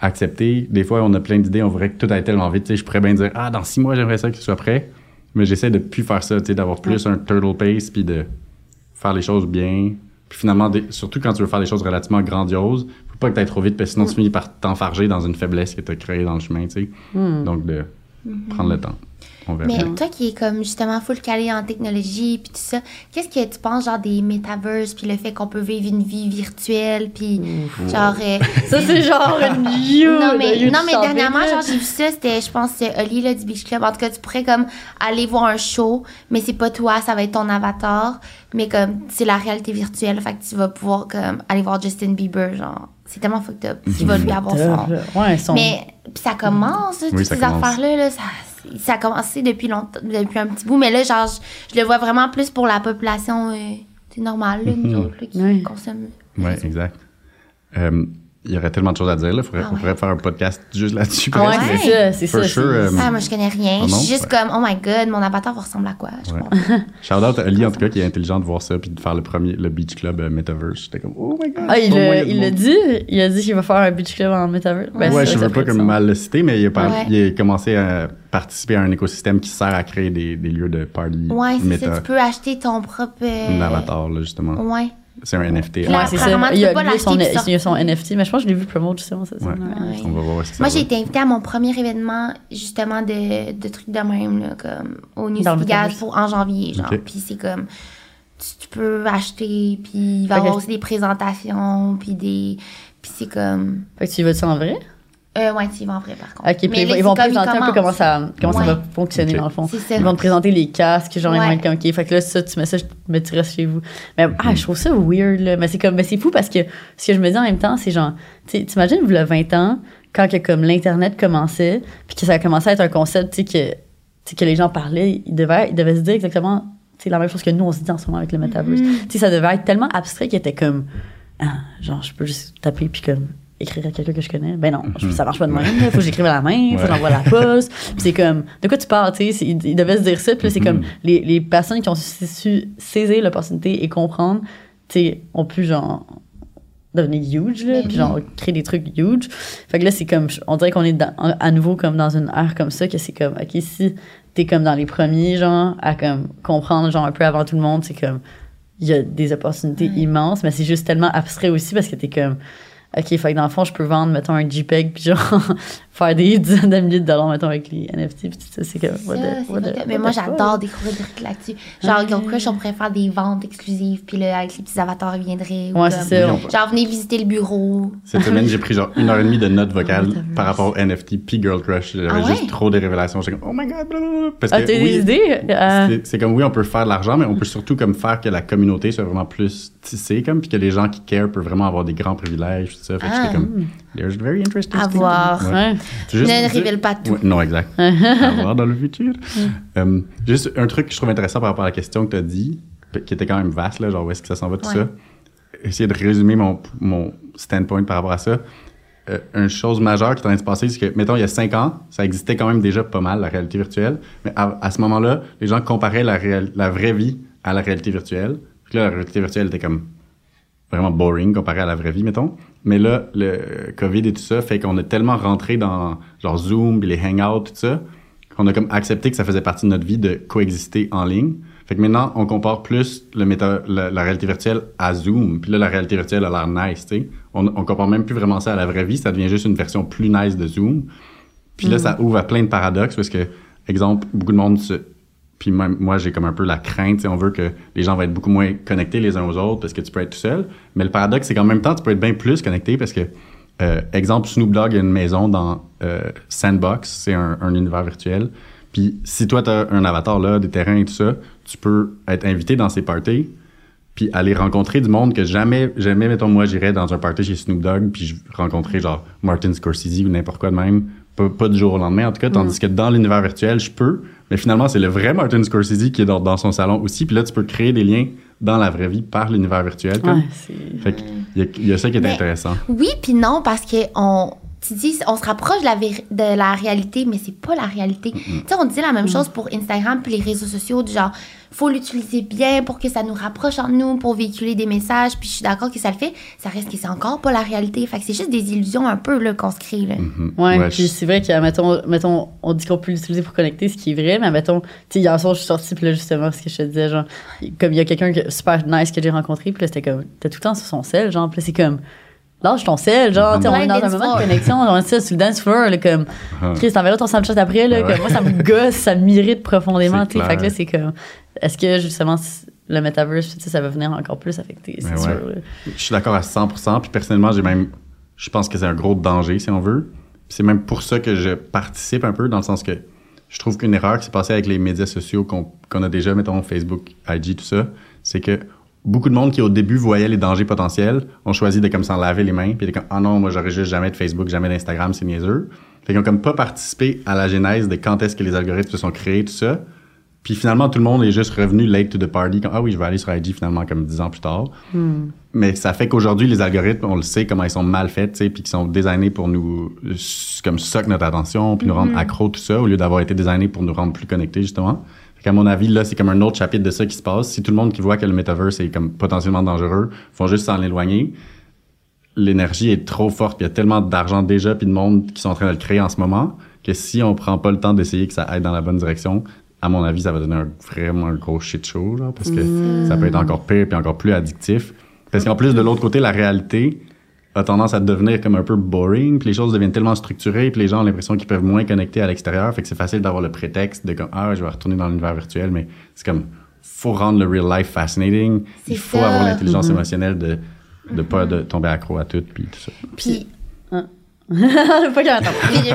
accepter. Des fois, on a plein d'idées, on voudrait que tout aille tellement vite. Tu sais, je pourrais bien dire, ah, dans six mois, j'aimerais ça que ce soit prêt. Mais j'essaie de plus faire ça, tu sais, d'avoir plus un turtle pace, puis de faire les choses bien. Puis finalement, des- surtout quand tu veux faire les choses relativement grandioses, faut pas que tu ailles trop vite, parce que sinon tu finis par t'enfarger dans une faiblesse que tu as créée dans le chemin, tu sais. Donc, de prendre le temps. On verra. Mais toi qui es comme justement full calé en technologie puis tout ça, qu'est-ce que tu penses genre des metaverses puis le fait qu'on peut vivre une vie virtuelle puis genre euh, Ça, c'est genre une huge. non mais non mais dernièrement là. genre j'ai vu ça c'était je pense c'est Oli là, du Beach Club en tout cas tu pourrais comme aller voir un show mais c'est pas toi ça va être ton avatar mais comme c'est la réalité virtuelle fait que tu vas pouvoir comme aller voir Justin Bieber genre c'est tellement fucked up tu vas lui avoir son Ouais, son. mais puis ça commence, là, Oui, toutes ça ces commence. affaires-là, là, ça, ça a commencé depuis longtemps, depuis un petit bout, mais là, genre, je, je le vois vraiment plus pour la population euh, c'est normal, là, nous Mhm. autres, là, qui consomment. Ouais, exact. Euh, il y aurait tellement de choses à dire. Là. Faudrait, Ah On ouais. pourrait faire un podcast juste là-dessus. Ah ouais, c'est mais- ça, c'est sure, euh, Ah, moi, je connais rien. Ah je suis juste Ouais. comme, oh my god, mon avatar va ressembler à quoi? Je Ouais. Shout out à Ali, en tout cas, qui est intelligent de voir ça puis de faire le premier, le Beach Club euh, Metaverse. J'étais comme, oh my god. Ah, il l'a dit? Il a dit qu'il va faire un beach club en metaverse. Ben, ouais, je veux pas comme mal le citer, mais il a, par- Ouais. il a commencé à participer à un écosystème qui sert à créer des, des lieux de party Ouais, c'est ça. Tu peux acheter ton propre. euh, Un avatar, là, justement. Ouais. C'est un NFT. Ouais, c'est ça. Il peux a, pas lui, son, a NFT, mais je pense que je l'ai vu promote justement ça. Ouais. ouais. Ouais. On va voir si ça Moi, j'ai été invitée à mon premier événement, justement, de, de trucs de même, là, comme au New Dans le Spiegel metaverse. pour en janvier, genre. Ok. Puis c'est comme, tu, tu peux acheter, puis il va y avoir aussi des présentations, puis des. Puis c'est comme. Fait que tu y vas-tu en vrai? Euh, ouais, tu y vas en vrai, par contre. Ok, Mais ils, vont- ils vont présenter un peu comment ça, comment ça Ouais. va fonctionner Ok. dans le fond. C'est ça. Ils vont te présenter les casques, genre ils vont être comme ok, fait que là ça tu mets ça, je me tu restes chez vous. Mais ah, je trouve ça weird là, mais c'est comme mais c'est fou parce que ce que je me dis en même temps, c'est genre tu sais, t'imagines vous le 20 ans quand que comme l'internet commençait, puis que ça a commencé à être un concept, tu sais que tu sais, que les gens parlaient, ils devaient ils devaient se dire exactement tu sais la même chose que nous on se dit en ce moment avec le metaverse. Mm. Tu sais ça devait être tellement abstrait qu'il était comme ah, genre je peux juste taper puis comme écrire à quelqu'un que je connais. Ben non, je- ça marche pas de même. Il faut que j'écrive à la main, il faut que j'envoie la poste. Puis c'est comme, de quoi tu parles, tu sais? Ils, devaient se dire ça. Puis là, c'est Mhm. comme, les, les personnes qui ont su, saisir l'opportunité et comprendre, tu sais, ont pu, genre, devenir huge, là, Ben puis genre, créer des trucs huge. Fait que là, c'est comme, on dirait qu'on est dans- à nouveau comme dans une ère comme ça, que c'est comme, OK, si t'es comme dans les premiers, genre, à comme comprendre, genre, un peu avant tout le monde, c'est comme, il y a des opportunités immenses, mais c'est juste tellement abstrait aussi parce que t'es comme, OK, fait que dans le fond, je peux vendre, mettons, un JPEG, puis genre, faire des dizaines de milliers de dollars, mettons, avec les NFT, puis tout ça, c'est comme, what Ça, the- c'est what the- fucked up. what Mais moi, j'adore découvrir des trucs là-dessus. Genre. Girl Crush, on pourrait faire des ventes exclusives, puis là, avec les petits avatars, ils viendraient. ou Ouais, comme- c'est ça. Genre, venez visiter le bureau. Cette semaine, j'ai pris genre une heure et demie de notes vocales Metaverse. par rapport au NFT puis Girl Crush. J'avais Ah ouais? juste trop de révélations. J'étais comme, oh my god, blablabla. Parce Ah, que oui, des idées? Euh, c'est- c'est comme oui, on peut faire de l'argent, mais on peut surtout comme faire que la communauté soit vraiment plus tissée, comme, puis que les gens qui care peuvent vraiment avoir des grands privilèges, tout ça. Fait que Ah. j'étais comme, there's very interesting. À voir. Juste Ne révèle pas tout. Ouais, non, exact. à voir dans le futur. Euh, juste un truc que je trouve intéressant par rapport à la question que tu as dit, qui était quand même vaste, là, genre où est-ce que ça s'en va, tout Ouais. ça. Essayer de résumer mon, mon standpoint par rapport à ça. Euh, une chose majeure qui est en train de se passer, c'est que, mettons, il y a cinq ans, ça existait quand même déjà pas mal, la réalité virtuelle. Mais à, à ce moment-là, les gens comparaient la, réal- la vraie vie à la réalité virtuelle. Puis là, la réalité virtuelle était comme vraiment boring comparé à la vraie vie, mettons. Mais là, le COVID et tout ça fait qu'on est tellement rentré dans genre Zoom, les hangouts, tout ça, qu'on a comme accepté que ça faisait partie de notre vie de coexister en ligne. Fait que maintenant, on compare plus le méta, la, la réalité virtuelle à Zoom. Puis là, la réalité virtuelle a l'air nice, tu sais. On, on compare même plus vraiment ça à la vraie vie. Ça devient juste une version plus nice de Zoom. Puis là, ça ouvre à plein de paradoxes parce que, exemple, beaucoup de monde se... Puis moi, j'ai comme un peu la crainte, on veut que les gens vont être beaucoup moins connectés les uns aux autres parce que tu peux être tout seul. Mais le paradoxe, c'est qu'en même temps, tu peux être bien plus connecté parce que, euh, exemple, Snoop Dogg a une maison dans euh, Sandbox, c'est un, un univers virtuel. Puis si toi, tu as un avatar là, des terrains et tout ça, tu peux être invité dans ces parties puis aller rencontrer du monde que jamais, jamais, mettons, moi, j'irais dans un party chez Snoop Dogg, puis je genre Martin Scorsese ou n'importe quoi de même, pas, pas du jour au lendemain en tout cas, tandis que dans l'univers virtuel, je peux, mais finalement, c'est le vrai Martin Scorsese qui est dans, dans son salon aussi, puis là, tu peux créer des liens dans la vraie vie par l'univers virtuel. comme. Ouais, c'est. Fait qu'il y, a- il y a ça qui est Mais- intéressant. Oui, puis non, parce que on, tu dis, on se rapproche de la, vér- de la réalité, mais c'est pas la réalité. Tu sais, on dit la même chose pour Instagram puis les réseaux sociaux, du genre, faut l'utiliser bien pour que ça nous rapproche entre nous, pour véhiculer des messages, puis je suis d'accord que ça le fait, ça reste que c'est encore pas la réalité. Fait que c'est juste des illusions un peu là, qu'on se crée. Là. Mhm. Ouais, Ouais, puis c'est vrai que, mettons, mettons, on dit qu'on peut l'utiliser pour connecter, ce qui est vrai, mais mettons, tu sais, hier soir, je suis sortie, puis là, justement, ce que je te disais, genre, comme il y a quelqu'un que- super nice que j'ai rencontré, puis là, c'était comme, t'es tout le temps sur son sel, genre, puis là, c'est comme, lâche ton sel, genre, on est dans un moment de connexion, on est ça sur le dance floor, là, comme, Ah. Chris, t'enverras ton Snapchat après, là, ouais. comme, moi, ça me gosse, ça m'irrite profondément, tu sais, fait que là, c'est comme, est-ce que, justement, le metaverse, tu sais, ça va venir encore plus affecter, c'est Mais sûr, ouais. Je suis d'accord à 100%. Puis personnellement, j'ai même. Je pense que c'est un gros danger, si on veut. Puis c'est même pour ça que je participe un peu, dans le sens que je trouve qu'une erreur qui s'est passée avec les médias sociaux qu'on qu'on a déjà, mettons Facebook, IG, tout ça, c'est que beaucoup de monde qui au début voyait les dangers potentiels ont choisi de comme s'en laver les mains, puis de comme ah non, moi j'aurais juste jamais de Facebook, jamais d'Instagram, c'est niaiseux. Fait qu'ils ont comme pas participé à la genèse de quand est-ce que les algorithmes se sont créés, tout ça. Puis finalement, tout le monde est juste revenu late to the party. Comme, ah oui, je vais aller sur IG finalement comme dix ans plus tard. Mais ça fait qu'aujourd'hui, les algorithmes, on le sait comment ils sont mal faits, tu sais, puis qu'ils sont designés pour nous, comme suck notre attention, puis nous rendre accro tout ça, au lieu d'avoir été designés pour nous rendre plus connectés, justement. Qu'à mon avis, là, c'est comme un autre chapitre de ça qui se passe. Si tout le monde qui voit que le metaverse est comme potentiellement dangereux, font juste s'en éloigner, l'énergie est trop forte, puis il y a tellement d'argent déjà, puis de monde qui sont en train de le créer en ce moment, que si on prend pas le temps d'essayer que ça aille dans la bonne direction, à mon avis, ça va donner un, vraiment un gros shit show, genre, parce que ça peut être encore pire puis encore plus addictif. Parce qu'en plus, de l'autre côté, la réalité a tendance à devenir comme un peu boring, puis les choses deviennent tellement structurées, puis les gens ont l'impression qu'ils peuvent moins connecter à l'extérieur, fait que c'est facile d'avoir le prétexte de comme ah je vais retourner dans l'univers virtuel, mais c'est comme faut rendre le real life fascinating, il faut ça. avoir l'intelligence émotionnelle de de pas de tomber accro à tout puis tout ça. Puis, pas qu'à attendre. puis,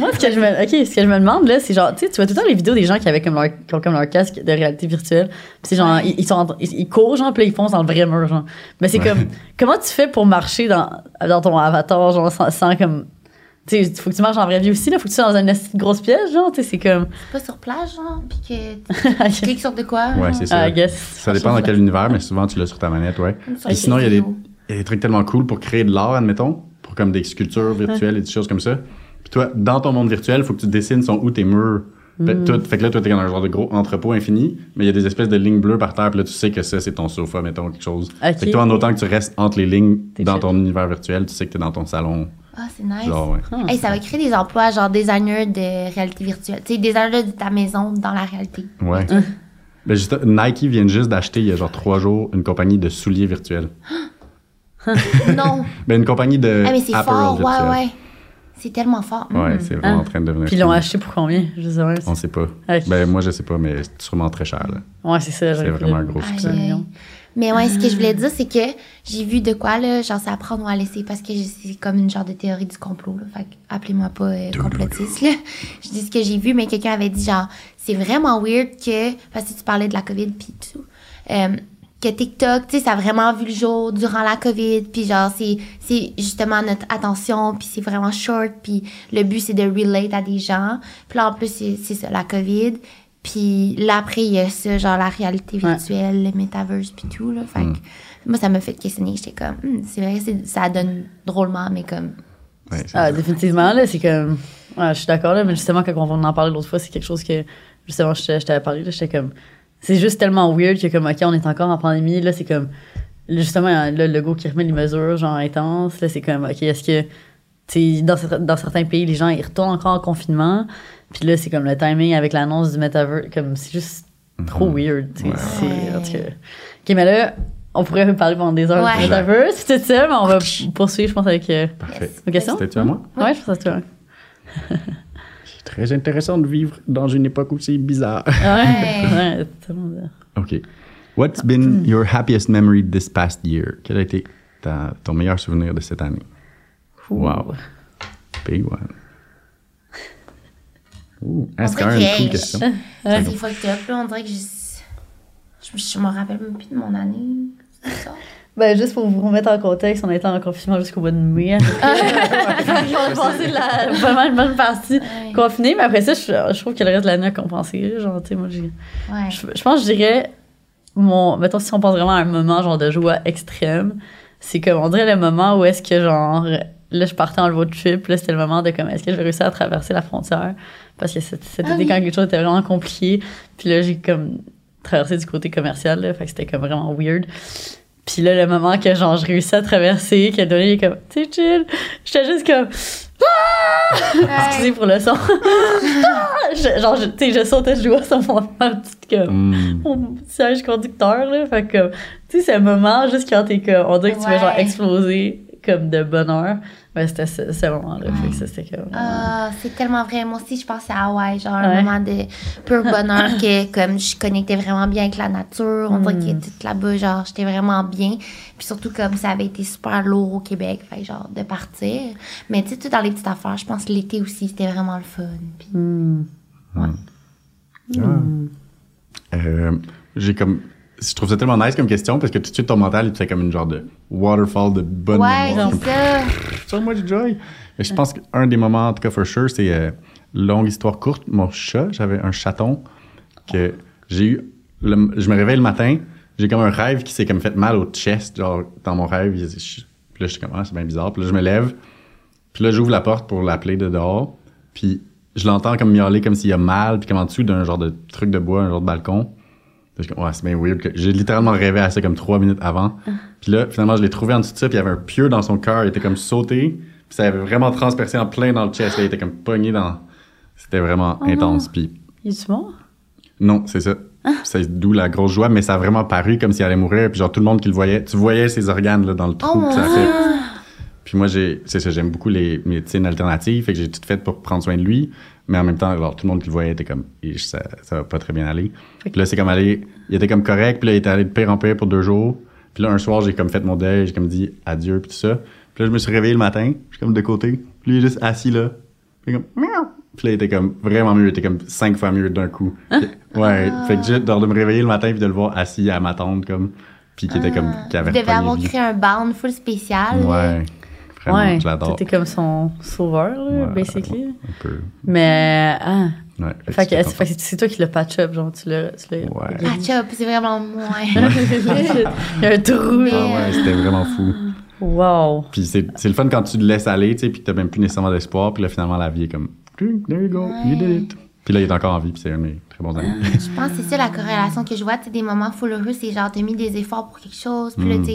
Moi, ce que je me, ok, ce que je me demande, là, c'est genre, tu sais, tu vois tout le temps les vidéos des gens qui, avaient comme leur, qui ont comme leur casque de réalité virtuelle. Puis c'est genre, ils, ils sont, en- ils, ils courent, genre, puis ils foncent dans le vrai mur, genre. Mais c'est Ouais. comme, comment tu fais pour marcher dans, dans ton avatar, genre, sans, sans comme, tu sais, faut que tu marches en vraie vie aussi, là, faut que tu sois dans une grosse pièce, genre, tu sais, c'est comme, pas sur place, genre, puis que tu cliques sur de quoi. Ouais, c'est ça. Guess. Ça dépend dans quel univers, mais souvent tu l'as sur ta manette, ouais. Puis sinon, il y, a des, vidéos. il y a des trucs tellement cool pour créer de l'art, admettons, pour comme des sculptures virtuelles et des choses comme ça. Puis toi, dans ton monde virtuel, il faut que tu dessines sont où tes murs? Fait, Mm. tout- fait que là, toi, t'es dans un genre de gros entrepôt infini, mais il y a des espèces de lignes bleues par terre, puis là, tu sais que ça, c'est ton sofa, mettons, quelque chose. Ok. Fait que toi, en autant que tu restes entre les lignes dans ton univers virtuel, tu sais que t'es dans ton salon. Ah, c'est nice. Genre, ouais. Ah. Hey, ça va créer des emplois, genre designer de réalité virtuelle. Tu sais, designer de ta maison dans la réalité. Ouais. Ben, juste, Nike vient juste d'acheter, il y a genre trois jours, une compagnie de souliers virtuels. Non. Ben, une compagnie de Ah, mais c'est apparel fort, ouais, ouais. C'est tellement fort. Ouais, Mm. c'est vraiment Ah. en train de devenir. Puis ils l'ont acheté pour combien? Je sais pas. On sait pas. Ben, moi, je sais pas, mais c'est sûrement très cher, là. Ouais, c'est ça. C'est vraiment un gros succès. aïe. Mais ouais, ce que je voulais dire, c'est que j'ai vu de quoi, là, genre, c'est à prendre ou à laisser, parce que c'est comme une genre de théorie du complot, là. Fait que appelez-moi pas euh, complotiste, là. Je dis ce que j'ai vu, mais quelqu'un avait dit, genre, c'est vraiment weird que, parce que tu parlais de la COVID pis tout, euh, que TikTok, tu sais, ça a vraiment vu le jour durant la COVID, puis genre, c'est, c'est justement notre attention, puis c'est vraiment short, puis le but, c'est de relate à des gens. Puis là, en plus, c'est, c'est ça, la COVID. Puis là, après, il y a ça, genre la réalité Ouais. virtuelle, le metaverse, puis tout, là. Fait que moi, ça m'a fait questionner. J'étais comme, Hmm, c'est vrai, ça donne drôlement, mais comme, Ouais, Ah, ça. définitivement, là, c'est comme. Ouais, je suis d'accord, là, mais justement, quand on en parlait l'autre fois, c'est quelque chose que. Justement, je t'avais parlé, là, j'étais comme. C'est juste tellement weird que, comme, OK, on est encore en pandémie, là, c'est comme. Justement, là, le go qui remet les mesures, genre, intenses, là, c'est comme, OK, est-ce que. Tu dans, dans certains pays, les gens, ils retournent encore en confinement? Puis là, c'est comme le timing avec l'annonce du metaverse, comme, c'est juste trop weird, tu sais. Ouais. c'est- en tout cas. OK, mais là, on pourrait parler pendant des heures Ouais. du metaverse, tout ça, mais on va poursuivre, je pense, avec. euh, Parfait. vos questions? C'était-tu à moi? Ouais, je pense à toi. C'est très intéressant de vivre dans une époque aussi bizarre. Ouais, ouais. OK. What's been your happiest memory this past year? Quel a été ta- ton meilleur souvenir de cette année? Wow. Big one. Ouh, hein, c'est quand même une cool que- question. c'est fucked up, là. On dirait que je, je, je me rappelle même plus de mon année. C'est ça? Ben, juste pour vous remettre en contexte, on a été en confinement jusqu'au mois de mai. on a passé la, vraiment une bonne partie Ouais. confinée, mais après ça, je, je trouve que le reste de l'année a compensé. Genre, tu sais, moi, j'ai- Ouais. je, je pense que je dirais, mon, mettons, si on pense vraiment à un moment, genre, de joie extrême, c'est comme, on dirait le moment où est-ce que, genre, là, je partais en road trip, là, c'était le moment de, comme, est-ce que je vais réussir à traverser la frontière? Parce que cet, cet Ah été, oui. quand quelque chose était vraiment compliqué, puis là, j'ai, comme, traversé du côté commercial, là, fait que c'était, comme, vraiment weird. Puis là, le moment que, genre, je réussis à traverser, que donné, il est comme, tu sais, chill, j'étais juste comme, excusez pour le son. Je- genre, je- tu sais, je sautais de joie sur mon petit, comme, Hmm. mon siège conducteur, là. Fait que, tu sais, c'est un moment, juste quand t'es comme, on dirait que tu vas genre Ouais. exploser, comme de bonheur. Ben, c'était ce, ce moment-là. Fait que ça, c'était comme. Ah, c'est tellement vrai. Moi aussi, je pense à Hawaï, genre Ouais. un moment de pur bonheur que comme je connectais vraiment bien avec la nature. On dirait Mm. que tout là-bas, genre, j'étais vraiment bien. Puis surtout comme ça avait été super lourd au Québec, fait genre de partir. Mais tu sais, tout dans les petites affaires, je pense que l'été aussi, c'était vraiment le fun. Puis, Hmm. Ah. Euh, j'ai comme. Je trouve ça tellement nice comme question parce que tout de suite ton mental, il te fait comme une genre de waterfall de bonne ouais, mémoire. c'est ça. So much joy. Et je pense qu'un des moments, en tout cas, for sure, c'est euh, longue histoire courte. Mon chat, j'avais un chaton que j'ai eu. le- je me réveille le matin, j'ai comme un rêve qui s'est comme fait mal au chest, genre dans mon rêve. je- Puis là, je suis comme, ah, c'est bien bizarre. Puis là, je me lève, puis là, j'ouvre la porte pour l'appeler de dehors, puis je l'entends comme miauler comme s'il y a mal, puis comme en dessous d'un genre de truc de bois, un genre de balcon. Puis je ouais, c'est bien weird. J'ai littéralement rêvé à ça comme trois minutes avant. Puis là, finalement, je l'ai trouvé en dessous de ça, puis il y avait un pieu dans son cœur, il était comme sauté, puis ça avait vraiment transpercé en plein dans le chest, là, il était comme pogné dans. C'était vraiment intense, puis Il est mort? non, c'est ça. C'est d'où la grosse joie, mais ça a vraiment paru comme s'il allait mourir. Puis genre, tout le monde qui le voyait, tu voyais ses organes là, dans le trou Oh que ça a mon fait. Puis moi, j'ai, c'est ça, j'aime beaucoup les médecines alternatives, fait que j'ai tout fait pour prendre soin de lui. Mais en même temps, alors, tout le monde qui le voyait était comme, ça, ça va pas très bien aller. Puis là, c'est comme aller, il était comme correct, puis là, il était allé de pire en pire pour deux jours. Puis là, un soir, j'ai comme fait mon deuil, j'ai comme dit adieu, puis tout ça. Puis là, je me suis réveillé le matin, je suis comme de côté. Puis lui, il est juste assis là. Puis comme, miaou. Puis là, il était comme vraiment mieux, il était comme cinq fois mieux d'un coup. Ouais, fait que juste de me réveiller le matin puis de le voir assis à ma tente comme, puis qui était comme, qui avait Vous devez avoir créé un bound full spécial. Ouais, vraiment, ouais. je l'adore. Comme son sauveur, là, Ouais, basically. Un peu, Mais, ah. ouais. Fait que, j'étais fait que c'est toi qui l'as patch up, genre, tu l'as. Ouais. Patch up, c'est vraiment moins. Il y a un trou, Ah ouais, c'était vraiment fou. Wow. Puis c'est c'est le fun quand tu le laisses aller, tu sais, puis que t'as même plus nécessairement d'espoir, puis là, finalement, la vie est comme, there you go, you did it. Puis là, il est encore en vie, puis c'est un de mes très bons amis. Je pense que c'est ça la corrélation que je vois. Tu des moments full heureux, c'est genre, t'as mis des efforts pour quelque chose, puis là, Mm.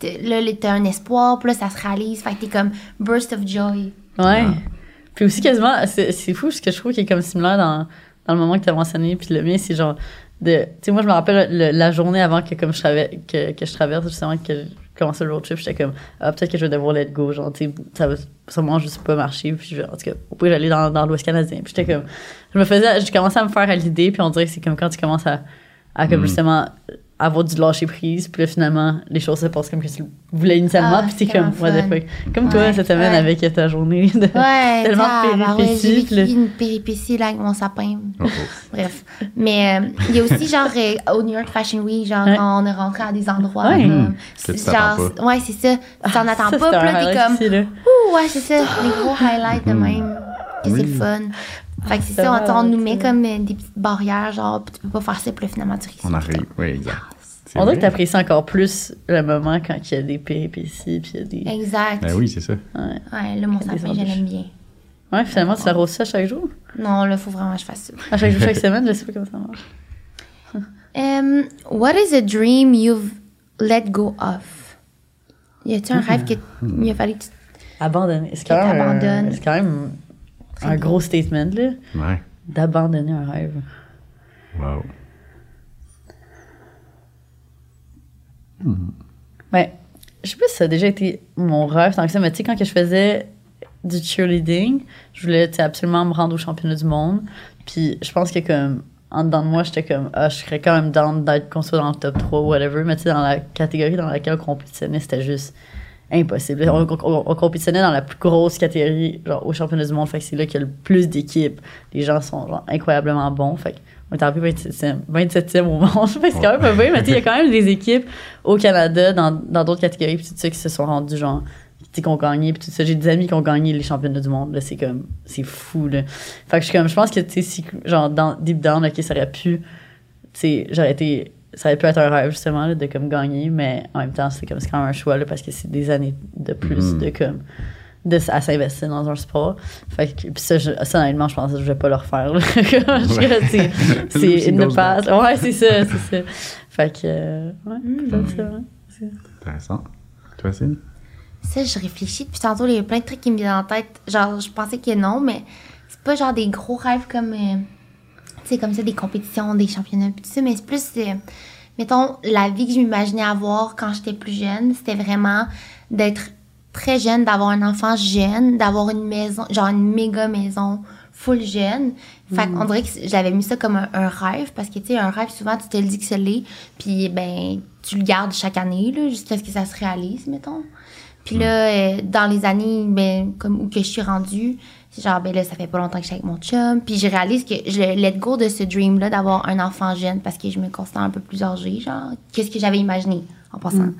tu là, là, t'as un espoir, puis là, ça se réalise. Fait que t'es comme burst of joy. Ouais. Puis aussi, quasiment, c'est c'est fou ce que je trouve qui est comme similaire dans, dans le moment que tu as mentionné. Puis le mien, c'est genre. de Tu sais, moi, je me rappelle le- la journée avant que, comme je, traverse, que, que je traverse, justement, que je commençais le road trip, j'étais comme, ah, peut-être que je vais devoir let go. Genre, tu sais, ça va sûrement juste pas marcher. Puis, je en tout cas, au pire, j'allais dans, dans l'Ouest canadien. Puis, j'étais comme, je me faisais, j'ai commencé à me faire à l'idée. Puis, on dirait que c'est comme quand tu commences à, à comme, Mm. justement, avoir du lâcher prise. Puis là, finalement, les choses se passent comme que tu voulais initialement. Ah, puis, t'es c'est comme, what the fuck. Comme toi, Ouais, cette semaine, ouais. avec ta journée de. Ouais, Tellement de péripéties, le- vécu une péripétie là avec mon sapin. Oh, oh. Bref. Mais euh, il y a aussi, genre, euh, au New York Fashion Week, genre, Ouais. quand on est rentré à des endroits. Ouais. comme, t'attends genre, ouais, c'est ça. Tu t'en attends Ça, pas, puis là, t'es comme, ouh, ouais, c'est ça. Des gros highlights de même. Que c'est Oui. le fun. Fait que c'est C'est ça, on, on nous met comme euh, des petites barrières, genre, tu peux pas faire ça, puis là, finalement, tu risques. On arrive, oui, exact. C'est On dirait que t'apprécies encore plus le moment quand il y a des péripéties, puis il y a des... Exact. Ben oui, c'est ça. Ouais. Ouais, là, mon sapin, je l'aime bien. Ouais, finalement, tu l'arroses ça chaque jour? Non, là, faut vraiment que je fasse ça. À chaque jour, chaque semaine, je sais pas comment ça marche. Um, what is a dream you've let go of? Y a-t-il un rêve que il a fallu que tu... Abandonner. C'est Que quand, même c'est quand même un gros statement, là, Ouais. d'abandonner un rêve. Wow. Ben, je sais pas si ça a déjà été mon rêve tant que ça, mais tu sais, quand que je faisais du cheerleading, je voulais absolument me rendre au championnat du monde. Puis je pense que comme en dedans de moi, j'étais comme ah, je serais quand même down d'être qu'on soit dans le top 3 ou whatever, mais tu sais, dans la catégorie dans laquelle on compétitionnait, c'était juste impossible. On, on- on compétitionnait dans la plus grosse catégorie, genre au championnat du monde, fait c'est là qu'il y a le plus d'équipes. Les gens sont incroyablement bons, fait on est arrivé 27e, 27e au monde. C'est quand même pas bien, mais il y a quand même des équipes au Canada, dans d'autres catégories, puis tout ça, qui se sont rendus genre, qui ont gagné, puis tout ça. J'ai des amis qui ont gagné les championnats du monde, c'est comme, c'est fou, là. Fait je suis comme, je pense que, tu sais, genre, Deep Down, ok, ça aurait pu, tu sais, j'aurais été, ça pu être un rêve, justement, là, de comme gagner, mais en même temps, c'est comme, c'est quand même un choix, là, parce que c'est des années de plus Mhm. de comme, de, à s'investir dans un sport. Fait que, puis ça, je, ça, honnêtement, je pense que je vais pas le refaire, là. Je- Ouais. c'est, une passe. Ouais, c'est ça, c'est ça. Fait que, euh, ouais, Mm. c'est ça, ouais. C'est- Intéressant. Toi, Céline? Ça, je réfléchis depuis tantôt, il y a plein de trucs qui me viennent en tête. Genre, je pensais que non, mais c'est pas genre des gros rêves comme, euh, sais, comme ça, des compétitions, des championnats, pis tout ça, mais c'est plus, euh, mettons, la vie que je m'imaginais avoir quand j'étais plus jeune, c'était vraiment d'être très jeune, d'avoir un enfant jeune, d'avoir une maison, genre une méga maison full jeune. Fait qu'on dirait que j'avais mis ça comme un, un rêve, parce que, tu sais, un rêve, souvent, tu te le dis que c'est l'est, puis ben, tu le gardes chaque année, là, jusqu'à ce que ça se réalise, mettons. Puis là, euh, dans les années ben, comme où que je suis rendue, genre, ben là, ça fait pas longtemps que je suis avec mon chum. Puis je réalise que je let go de ce dream-là d'avoir un enfant jeune parce que je me considère un peu plus âgée, genre, qu'est-ce que j'avais imaginé en passant.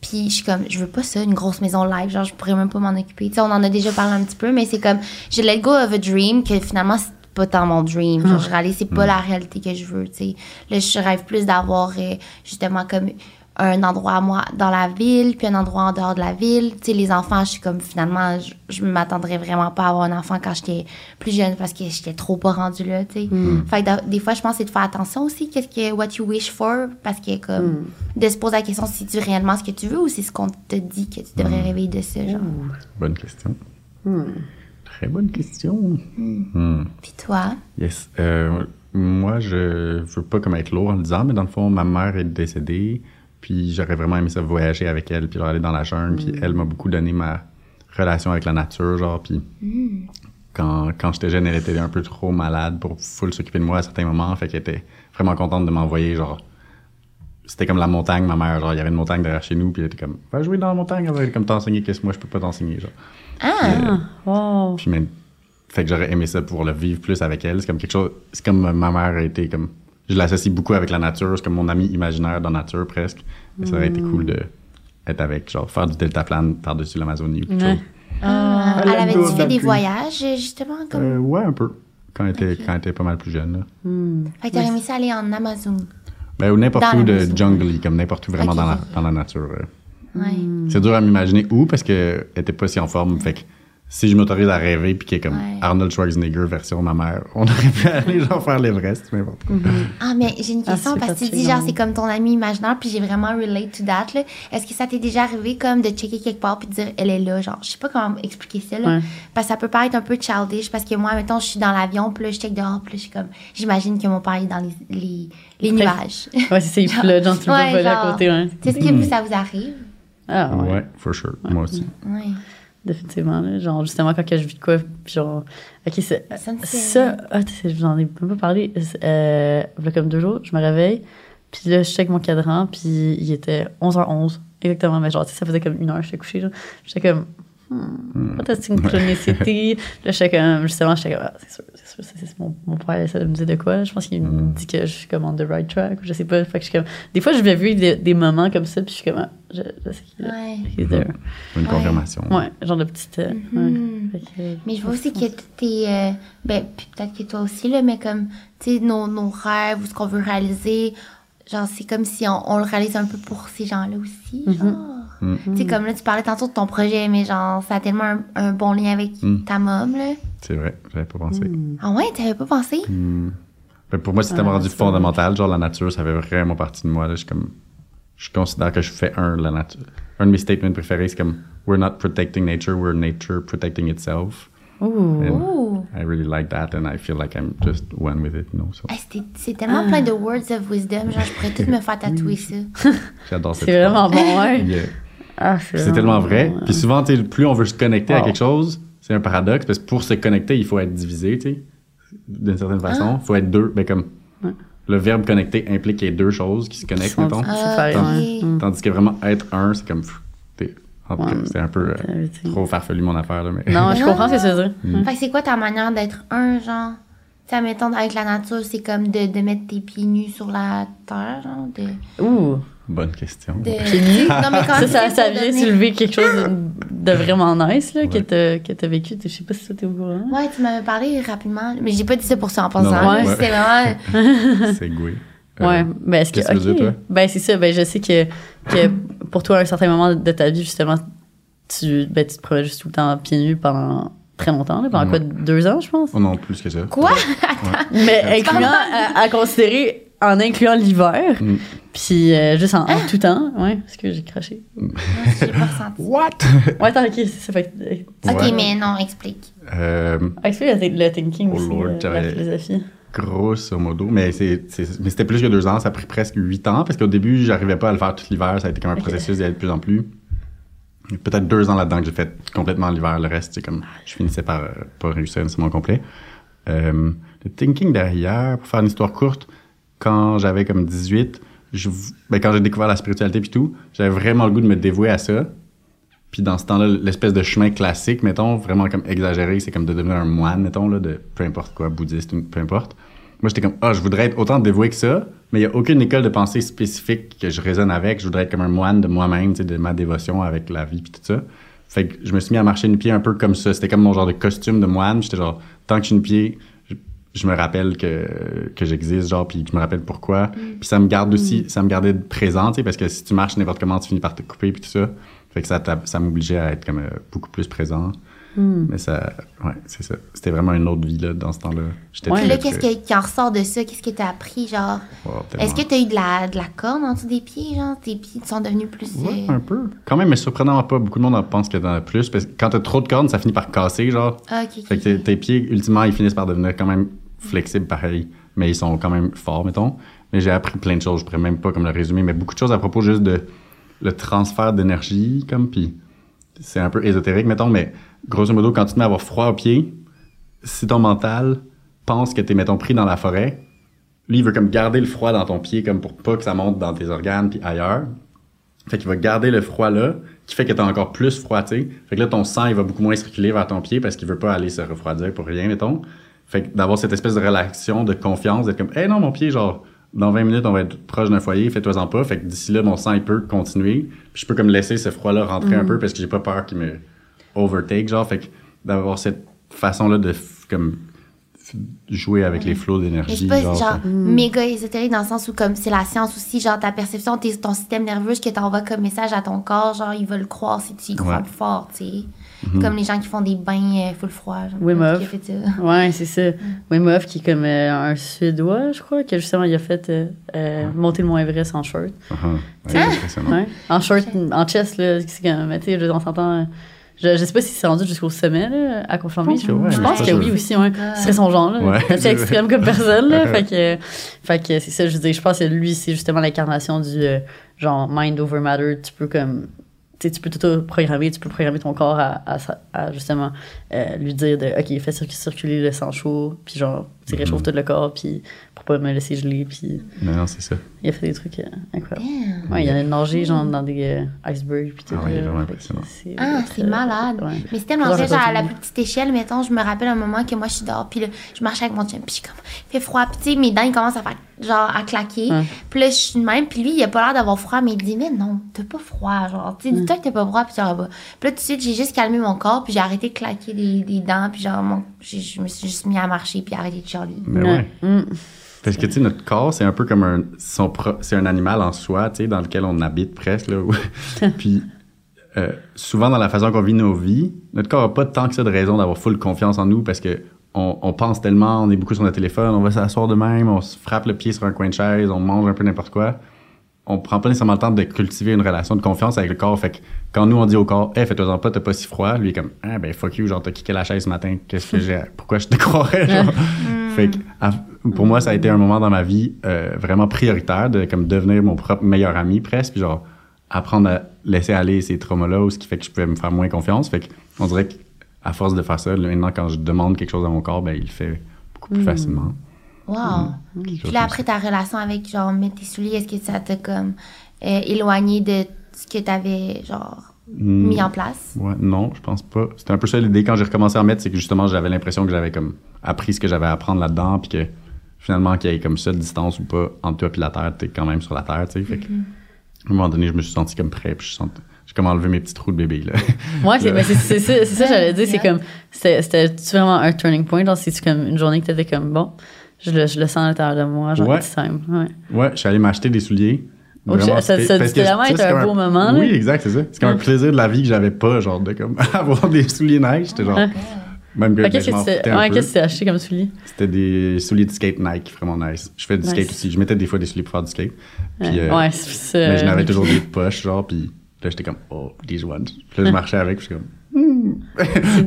Puis je suis comme, je veux pas ça, une grosse maison live, genre, je pourrais même pas m'en occuper. Tu sais, on en a déjà parlé un petit peu, mais c'est comme, je let go of a dream que finalement, c'est pas tant mon dream. Genre, je réalise, c'est pas la réalité que je veux, tu sais. Là, je rêve plus d'avoir, euh, justement, comme un endroit à moi dans la ville, puis un endroit en dehors de la ville. Tu sais, les enfants, je suis comme, finalement, je, je m'attendrais vraiment pas à avoir un enfant quand j'étais plus jeune parce que j'étais trop pas rendue là, tu sais. Fait que des fois, je pense que c'est de faire attention aussi, qu'est-ce que, what you wish for, parce que, comme, de se poser la question si tu réellement ce que tu veux ou c'est ce qu'on te dit que tu devrais rêver de ça, genre. Bonne question. Très bonne question. Hmm. Puis toi? Yes. Euh, moi, je veux pas comme être lourd en le disant, mais dans le fond, ma mère est décédée, puis j'aurais vraiment aimé ça voyager avec elle, puis aller dans la jungle, puis elle m'a beaucoup donné ma relation avec la nature, genre, puis quand, quand j'étais jeune, elle était un peu trop malade pour full s'occuper de moi à certains moments, fait qu'elle était vraiment contente de m'envoyer, genre, c'était comme la montagne, ma mère, genre, il y avait une montagne derrière chez nous, puis elle était comme, va jouer dans la montagne, elle va comme t'enseigner qu'est-ce que moi je peux pas t'enseigner, genre. Ah! Wow. Puis même, fait que j'aurais aimé ça pour le vivre plus avec elle. C'est comme quelque chose, c'est comme ma mère a été comme, je l'associe beaucoup avec la nature, c'est comme mon ami imaginaire dans la nature presque. Mais ça aurait été cool de être avec, genre, faire du deltaplane par-dessus l'Amazonie ou quelque Ouais. chose. Ah, Elle avait-tu fait des voyages, justement, comme... Euh, ouais, un peu. Quand elle était, quand elle était pas mal plus jeune, là. Fait que t'aurais aimé ça aller en Amazon. Ben, ou n'importe où de jungle, comme n'importe où vraiment dans, la, dans la nature. euh. Ouais. C'est dur à m'imaginer où parce qu'elle était pas si en forme. Fait que si je m'autorise à rêver puis qu'elle est comme Ouais. Arnold Schwarzenegger version ma mère, on aurait pu aller genre faire l'Everest, n'importe quoi. Ah, mais j'ai une Ah, question c'est parce que tu dis genre c'est comme ton ami imaginaire, puis j'ai vraiment relate to that. là. Est-ce que ça t'est déjà arrivé comme de checker quelque part puis de dire elle est là? Genre, je sais pas comment expliquer ça. Là, Ouais. Parce que ça peut paraître un peu childish parce que moi, mettons, je suis dans l'avion, puis là, je check dehors, puis là, je suis comme, j'imagine que mon père est dans les, les, les Ouais. nuages. Ouais, c'est ça, il flotte, genre, tu le vois Ouais, voler à genre. côté, ouais. Est-ce que vous, ça vous arrive? Ah, ouais. Ouais, for sure. Moi aussi. Ouais. Définitivement, là. Genre, justement, quand je vis de quoi, puis genre. Ok, c'est. Ça ah, je vous en ai même pas parlé. Euh, a comme deux jours, je me réveille, puis là, je check mon cadran, puis il était 11h11. Exactement, mais genre, ça faisait comme une heure que j'étais couchée. J'étais comme. Hmm, peut-être c'est une chronicité. là, j'étais comme. Justement, j'étais comme. Ah, c'est sûr, c'est sûr, c'est c'est mon, mon père essaie de me dire de quoi. Je pense qu'il me dit que je suis comme on the right track, ou je sais pas. Fait que je suis comme. Des fois, je vais vivre des, des moments comme ça, puis je suis comme. Ah, je, je sais qu'il est là. Ouais. Une confirmation. Ouais, genre de petite. euh, Mhm. ouais. Que- Mais je vois aussi que t'es. Euh, ben, peut-être que toi aussi, là, mais comme, tu sais, nos, nos rêves ou ce qu'on veut réaliser, genre, c'est comme si on, on le réalise un peu pour ces gens-là aussi, Mhm. genre. Mhm. Tu sais, comme là, tu parlais tantôt de ton projet, mais genre, ça a tellement un, un bon lien avec Mhm. ta mom, là. C'est vrai, j'avais pas pensé. Ah ouais, t'avais pas pensé? Hmm. Ben, pour moi, tellement Ah, rendu fondamental. Genre, la nature, ça fait vraiment partie de moi. Là. Je, comme, je considère que je fais un, la nature. Un de mes statements préférés, c'est comme We're not protecting nature, we're nature protecting itself. Ouh! I really like that, and I feel like I'm just one with it. You know, so. Hey, c'était- c'est tellement plein de words of wisdom, genre, je pourrais tout me faire tatouer ça. J'adore cette C'est vraiment bon, ouais. Yeah. Ah, C'est tellement vrai. ouais. Puis souvent, tu sais, plus on veut se connecter à quelque chose, c'est un paradoxe, parce que pour se connecter, il faut être divisé, tu sais, d'une certaine façon. Il faut être deux. Ben, comme Ouais. le verbe connecter implique qu'il y ait deux choses qui se connectent, sont- mettons. Ah, Ah. Mm. Tandis que vraiment être un, c'est comme. En tout cas, Ouais. c'était un peu euh, trop farfelu mon affaire, là, mais. Non, je Ah. comprends ce que tu veux dire. Mm. Fait que c'est quoi ta manière d'être un, genre? Tu sais, mettons, avec la nature, c'est comme de, de mettre tes pieds nus sur la terre, genre, de... Ouh. Bonne question. de... Pieds nus? Non, mais quand Ça, ça, tu vient soulever quelque chose de, de vraiment nice là, que Ouais. que t'as vécu. Je sais pas si ça t'es au courant. Ouais, tu m'avais parlé rapidement, mais j'ai pas dit ça pour ça en passant. Non, ouais. C'était vraiment... c'est Goué. Euh, Ouais, ben est-ce que, tu toi? Ben c'est ça, ben je sais que, que pour toi à un certain moment de ta vie justement, tu ben tu te promenais juste tout le temps pieds nus pendant très longtemps, là, pendant quoi deux ans je pense? Oh non, plus que ça. Quoi? Mais incluant à, à considérer en incluant l'hiver, Mm. puis euh, juste en, en tout temps, ouais, parce que j'ai craché. J'ai pas ressenti. What? Ouais, attends, ok, ça fait. euh, Ok, Ouais. mais non, explique. Euh, Explique le, le thinking Oh aussi, Lord, euh, la philosophie. grosso modo. Mais, c'est, c'est- mais c'était plus que deux ans. Ça a pris presque huit ans parce qu'au début, j'arrivais pas à le faire tout l'hiver. Ça a été comme un Ok. processus d'y aller de plus en plus. Peut-être deux ans là-dedans que j'ai fait complètement l'hiver. Le reste, c'est comme je finissais par euh, pas réussir nécessairement complet. Euh, le thinking derrière, pour faire une histoire courte, quand j'avais comme 18, je, ben, quand j'ai découvert la spiritualité puis tout, j'avais vraiment le goût de me dévouer à ça. Puis dans ce temps-là, l'espèce de chemin classique, mettons, vraiment comme exagéré, c'est comme de devenir un moine, mettons, de peu importe quoi, bouddhiste, ou peu importe. Moi, j'étais comme, ah, je voudrais être autant dévoué que ça, mais il n'y a aucune école de pensée spécifique que je résonne avec. Je voudrais être comme un moine de moi-même, de ma dévotion avec la vie, puis tout ça. Fait que je me suis mis à marcher une pied un peu comme ça. C'était comme mon genre de costume de moine. J'étais genre, tant que je suis une pied, je- me rappelle que, que j'existe, genre, puis je me rappelle pourquoi. Puis ça me garde aussi, ça me gardait présent, tu sais, parce que si tu marches n'importe comment, tu finis par te couper, puis tout ça. Fait que ça, ça m'obligeait à être comme euh, beaucoup plus présent. Hmm. Mais ça, ouais, c'est ça. C'était vraiment une autre vie, là, dans ce temps-là. J'étais Ouais. Là, qu'est-ce que- qui en ressort de ça? Qu'est-ce que t'as appris, genre? wow. Est-ce que t'as eu de la, de la corne en dessous des pieds, genre? Tes pieds sont devenus plus... Ouais, euh, un peu. Quand même, mais surprenamment pas. Beaucoup de monde en pense qu'il y en a plus. Parce que quand t'as trop de cornes, ça finit par casser, genre. Ah, Fait que tes, tes pieds, ultimement, ils finissent par devenir quand même flexibles, pareil. Mais ils sont quand même forts, mettons. Mais j'ai appris plein de choses. Je pourrais même pas comme le résumer, mais beaucoup de choses à propos juste de le transfert d'énergie, comme. Puis c'est un peu ésotérique, mettons, mais grosso modo, quand tu te mets à avoir froid aux pieds, si ton mental pense que t'es, mettons, pris dans la forêt, lui, il veut comme garder le froid dans ton pied, comme pour pas que ça monte dans tes organes puis ailleurs. Fait qu'il va garder le froid là, qui fait que t'as encore plus froid, tu. Fait que là, ton sang, il va beaucoup moins circuler vers ton pied parce qu'il veut pas aller se refroidir pour rien, mettons. Fait que d'avoir cette espèce de relaxation, de confiance, d'être comme, hey non, mon pied, genre, dans 20 minutes, on va être proche d'un foyer, fais-toi-en pas. Fait que d'ici là, mon sang, il peut continuer. Puis je peux comme laisser ce froid-là rentrer un peu parce que j'ai pas peur qu'il me overtake, genre. Fait que d'avoir cette façon-là de, f- comme, jouer avec les flots d'énergie, c'est pas genre. genre ça- méga ésotérique dans le sens où comme c'est la science aussi, genre ta perception, tes- ton système nerveux, ce que t'envoies comme message à ton corps, genre il va le croire si tu y crois Ouais. plus fort, tu sais. Comme les gens qui font des bains euh, full froid. Genre, Wim qui a Hof. Ouais, c'est ça. Wim Hof, qui est comme euh, un Suédois, je crois, que justement, il a fait euh, euh, monter le Mont Everest en short. Uh-huh. Ouais, c'est impressionnant. Ouais. En short, en chest, là, c'est comme, mais tu sais, je- on s'entend. Je, je sais pas si c'est rendu jusqu'au sommet, là, à confirmer. Je pense que ouais, je mais pense je que pense oui aussi, ouais. Ce serait son genre, là. Ouais. C'est extrême comme personne, là. fait que, fait que c'est ça, je veux dire, je pense que lui, c'est justement l'incarnation du, euh, genre, mind over matter. Tu peux comme, tu peux tout programmer, tu peux programmer ton corps à, à, à, justement euh, lui dire de, OK, fais cir- circuler le sang chaud, puis genre, réchauffe Mhm. tout le corps, puis pour pas me laisser geler, puis Non, non, c'est ça. il a fait des trucs euh, incroyables. Damn. Ouais, il y en a nagé, genre, dans des euh, icebergs, puis tout. Ah ouais, vraiment impressionnant. c'est- Ah, c'est malade. ouais. Mais que je genre à la plus petite échelle, mettons, je me rappelle un moment que moi je suis dehors, puis là, je marche avec mon chum, puis je suis comme, il fait froid, puis tu sais, mes dents, ils commencent à faire, genre, à claquer. Puis là, je suis de même, puis lui, il a pas l'air d'avoir froid, mais il dit, mais non, t'as pas froid, genre, tu sais, dis-toi que t'as pas froid, puis pas. Puis là, tout de suite, j'ai juste calmé mon corps, puis j'ai arrêté de claquer des, des dents, puis genre, mon, je me suis juste mis à marcher, puis arrêté de chialer. Mais Ouais. ouais. Mm. Parce que, tu sais, notre corps, c'est un peu comme un... son pro- C'est un animal en soi, tu sais, dans lequel on habite presque, là. Puis, euh, souvent, dans la façon qu'on vit nos vies, notre corps n'a pas tant que ça de raison d'avoir full confiance en nous parce que on, on pense tellement, on est beaucoup sur notre téléphone, on va s'asseoir de même, on se frappe le pied sur un coin de chaise, on mange un peu n'importe quoi. On prend pas nécessairement le temps de cultiver une relation de confiance avec le corps. Fait que quand nous, on dit au corps, hey, fais-toi-en pas, t'as pas si froid, lui, est comme, ah, ben, fuck you, genre, t'as kické la chaise ce matin, qu'est-ce que j'ai, pourquoi je te croirais, genre. fait que, pour moi, ça a été un moment dans ma vie euh, vraiment prioritaire de, comme, devenir mon propre meilleur ami, presque, puis genre, apprendre à laisser aller ces traumas-là, ou ce qui fait que je pouvais me faire moins confiance. Fait que, on dirait qu'à force de faire ça, maintenant, quand je demande quelque chose à mon corps, ben, il le fait beaucoup plus facilement. Wow. Quelque Puis chose là, après ta relation avec, genre, mettre tes souliers, est-ce que ça t'a, comme, euh, éloigné de ce que t'avais, genre, Hmm. mis en place? Ouais, non, je pense pas. C'était un peu ça l'idée quand j'ai recommencé à en mettre, c'est que justement, j'avais l'impression que j'avais comme appris ce que j'avais à apprendre là-dedans, puis que finalement, qu'il y ait comme ça de distance ou pas entre toi et la terre, t'es quand même sur la terre, tu sais. Fait que, à un moment donné, je me suis senti comme prêt, puis je sens- j'ai comme enlevé mes petits trous de bébé, là. Ouais, c'est c'est- c'est ça, c'est ça que j'allais dire. C'est comme, c'était c'était vraiment un turning point. Genre, c'est comme une journée que t'étais comme, bon, je le, je le sens à l'intérieur de moi, genre, Ouais. time. Ouais. Ouais, je suis allé m'acheter des souliers. Oh, ça- ça- ça- que vraiment être un beau moment, là. Oui, exact, c'est ça. C'est comme un plaisir de la vie que j'avais pas, genre, de comme avoir des souliers neige. J'étais genre. Même que qu'est-ce je que tu ouais, qu'est-ce que tu t'es acheté comme soulier? C'était des souliers de skate Nike, vraiment nice. Je fais du Nice. skate aussi. Je mettais des fois des souliers pour faire du skate. Puis, Ouais, euh, ouais, c'est ça. mais je n'avais toujours des poches, genre, puis là, j'étais comme, oh, these ones. Puis là, je marchais avec, puis je suis comme, hmm.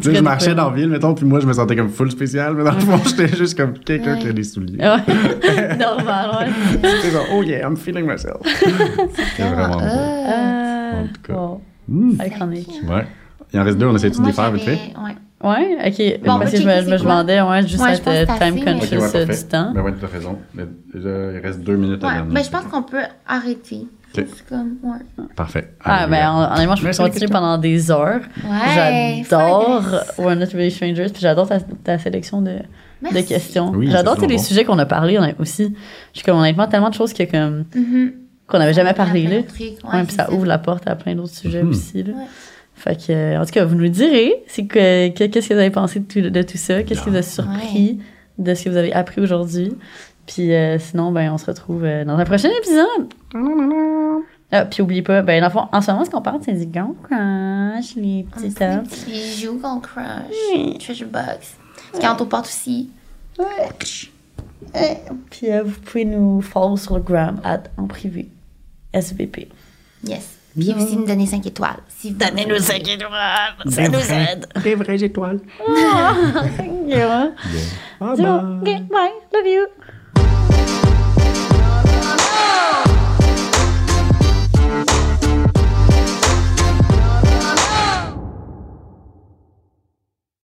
tu sais, je marchais dans la ville, mettons, puis moi, je me sentais comme full spécial, mais dans le fond, j'étais juste comme quelqu'un Ouais. qui a des souliers. Ouais. Normal, ouais. C'était genre, oh yeah, I'm feeling myself. C'était vraiment beau. Euh, En tout cas. wow. Hmm. Iconique. Ouais. Il en reste deux, on essaie de les faire vite fait? ouais. Ouais, ok. Bon, parce que je me, demandais, ouais, juste Ouais, euh, c'est time conscious ouais, euh, parfait. du temps. Ben ouais, t'as raison. Mais déjà, il reste deux minutes à Ouais, mais je pense qu'on peut arrêter. C'est comme, ouais. Parfait. Ah, ben, honnêtement, je peux continuer pendant des heures. Ouais. J'adore. We're Not Really Strangers, puis j'adore ta, ta sélection de, de questions. Oui, j'adore tous les bon. sujets qu'on a parlé on a aussi. Je suis comme, honnêtement, tellement de choses que, comme, Mhm. qu'on n'avait jamais parlé, là. de trucs, ouais, Ouais, puis ça ouvre la porte à plein d'autres sujets Mhm. aussi, là. Ouais. Fait que, euh, en tout cas, vous nous direz, c'est que, que- qu'est-ce que vous avez pensé de tout, de tout ça? Qu'est-ce qui vous a surpris de ce que vous avez appris aujourd'hui? Puis euh, sinon, ben, on se retrouve euh, dans un prochain épisode. Ah, puis oubliez pas, ben, dans le fond, en ce moment, ce qu'on parle, c'est du gon crush, les petits Les tops. petits bijoux qu'on crush. Treasure box. Ce qui entoure porte aussi. Puis euh, vous pouvez nous follow sur le gram at en privé. SVP. Yes. Puis aussi nous donner 5 étoiles. Si vous Donnez-nous 5 étoiles, ça nous aide. Des vraies étoiles. Yeah. Bye So, bye. okay, bye, love you.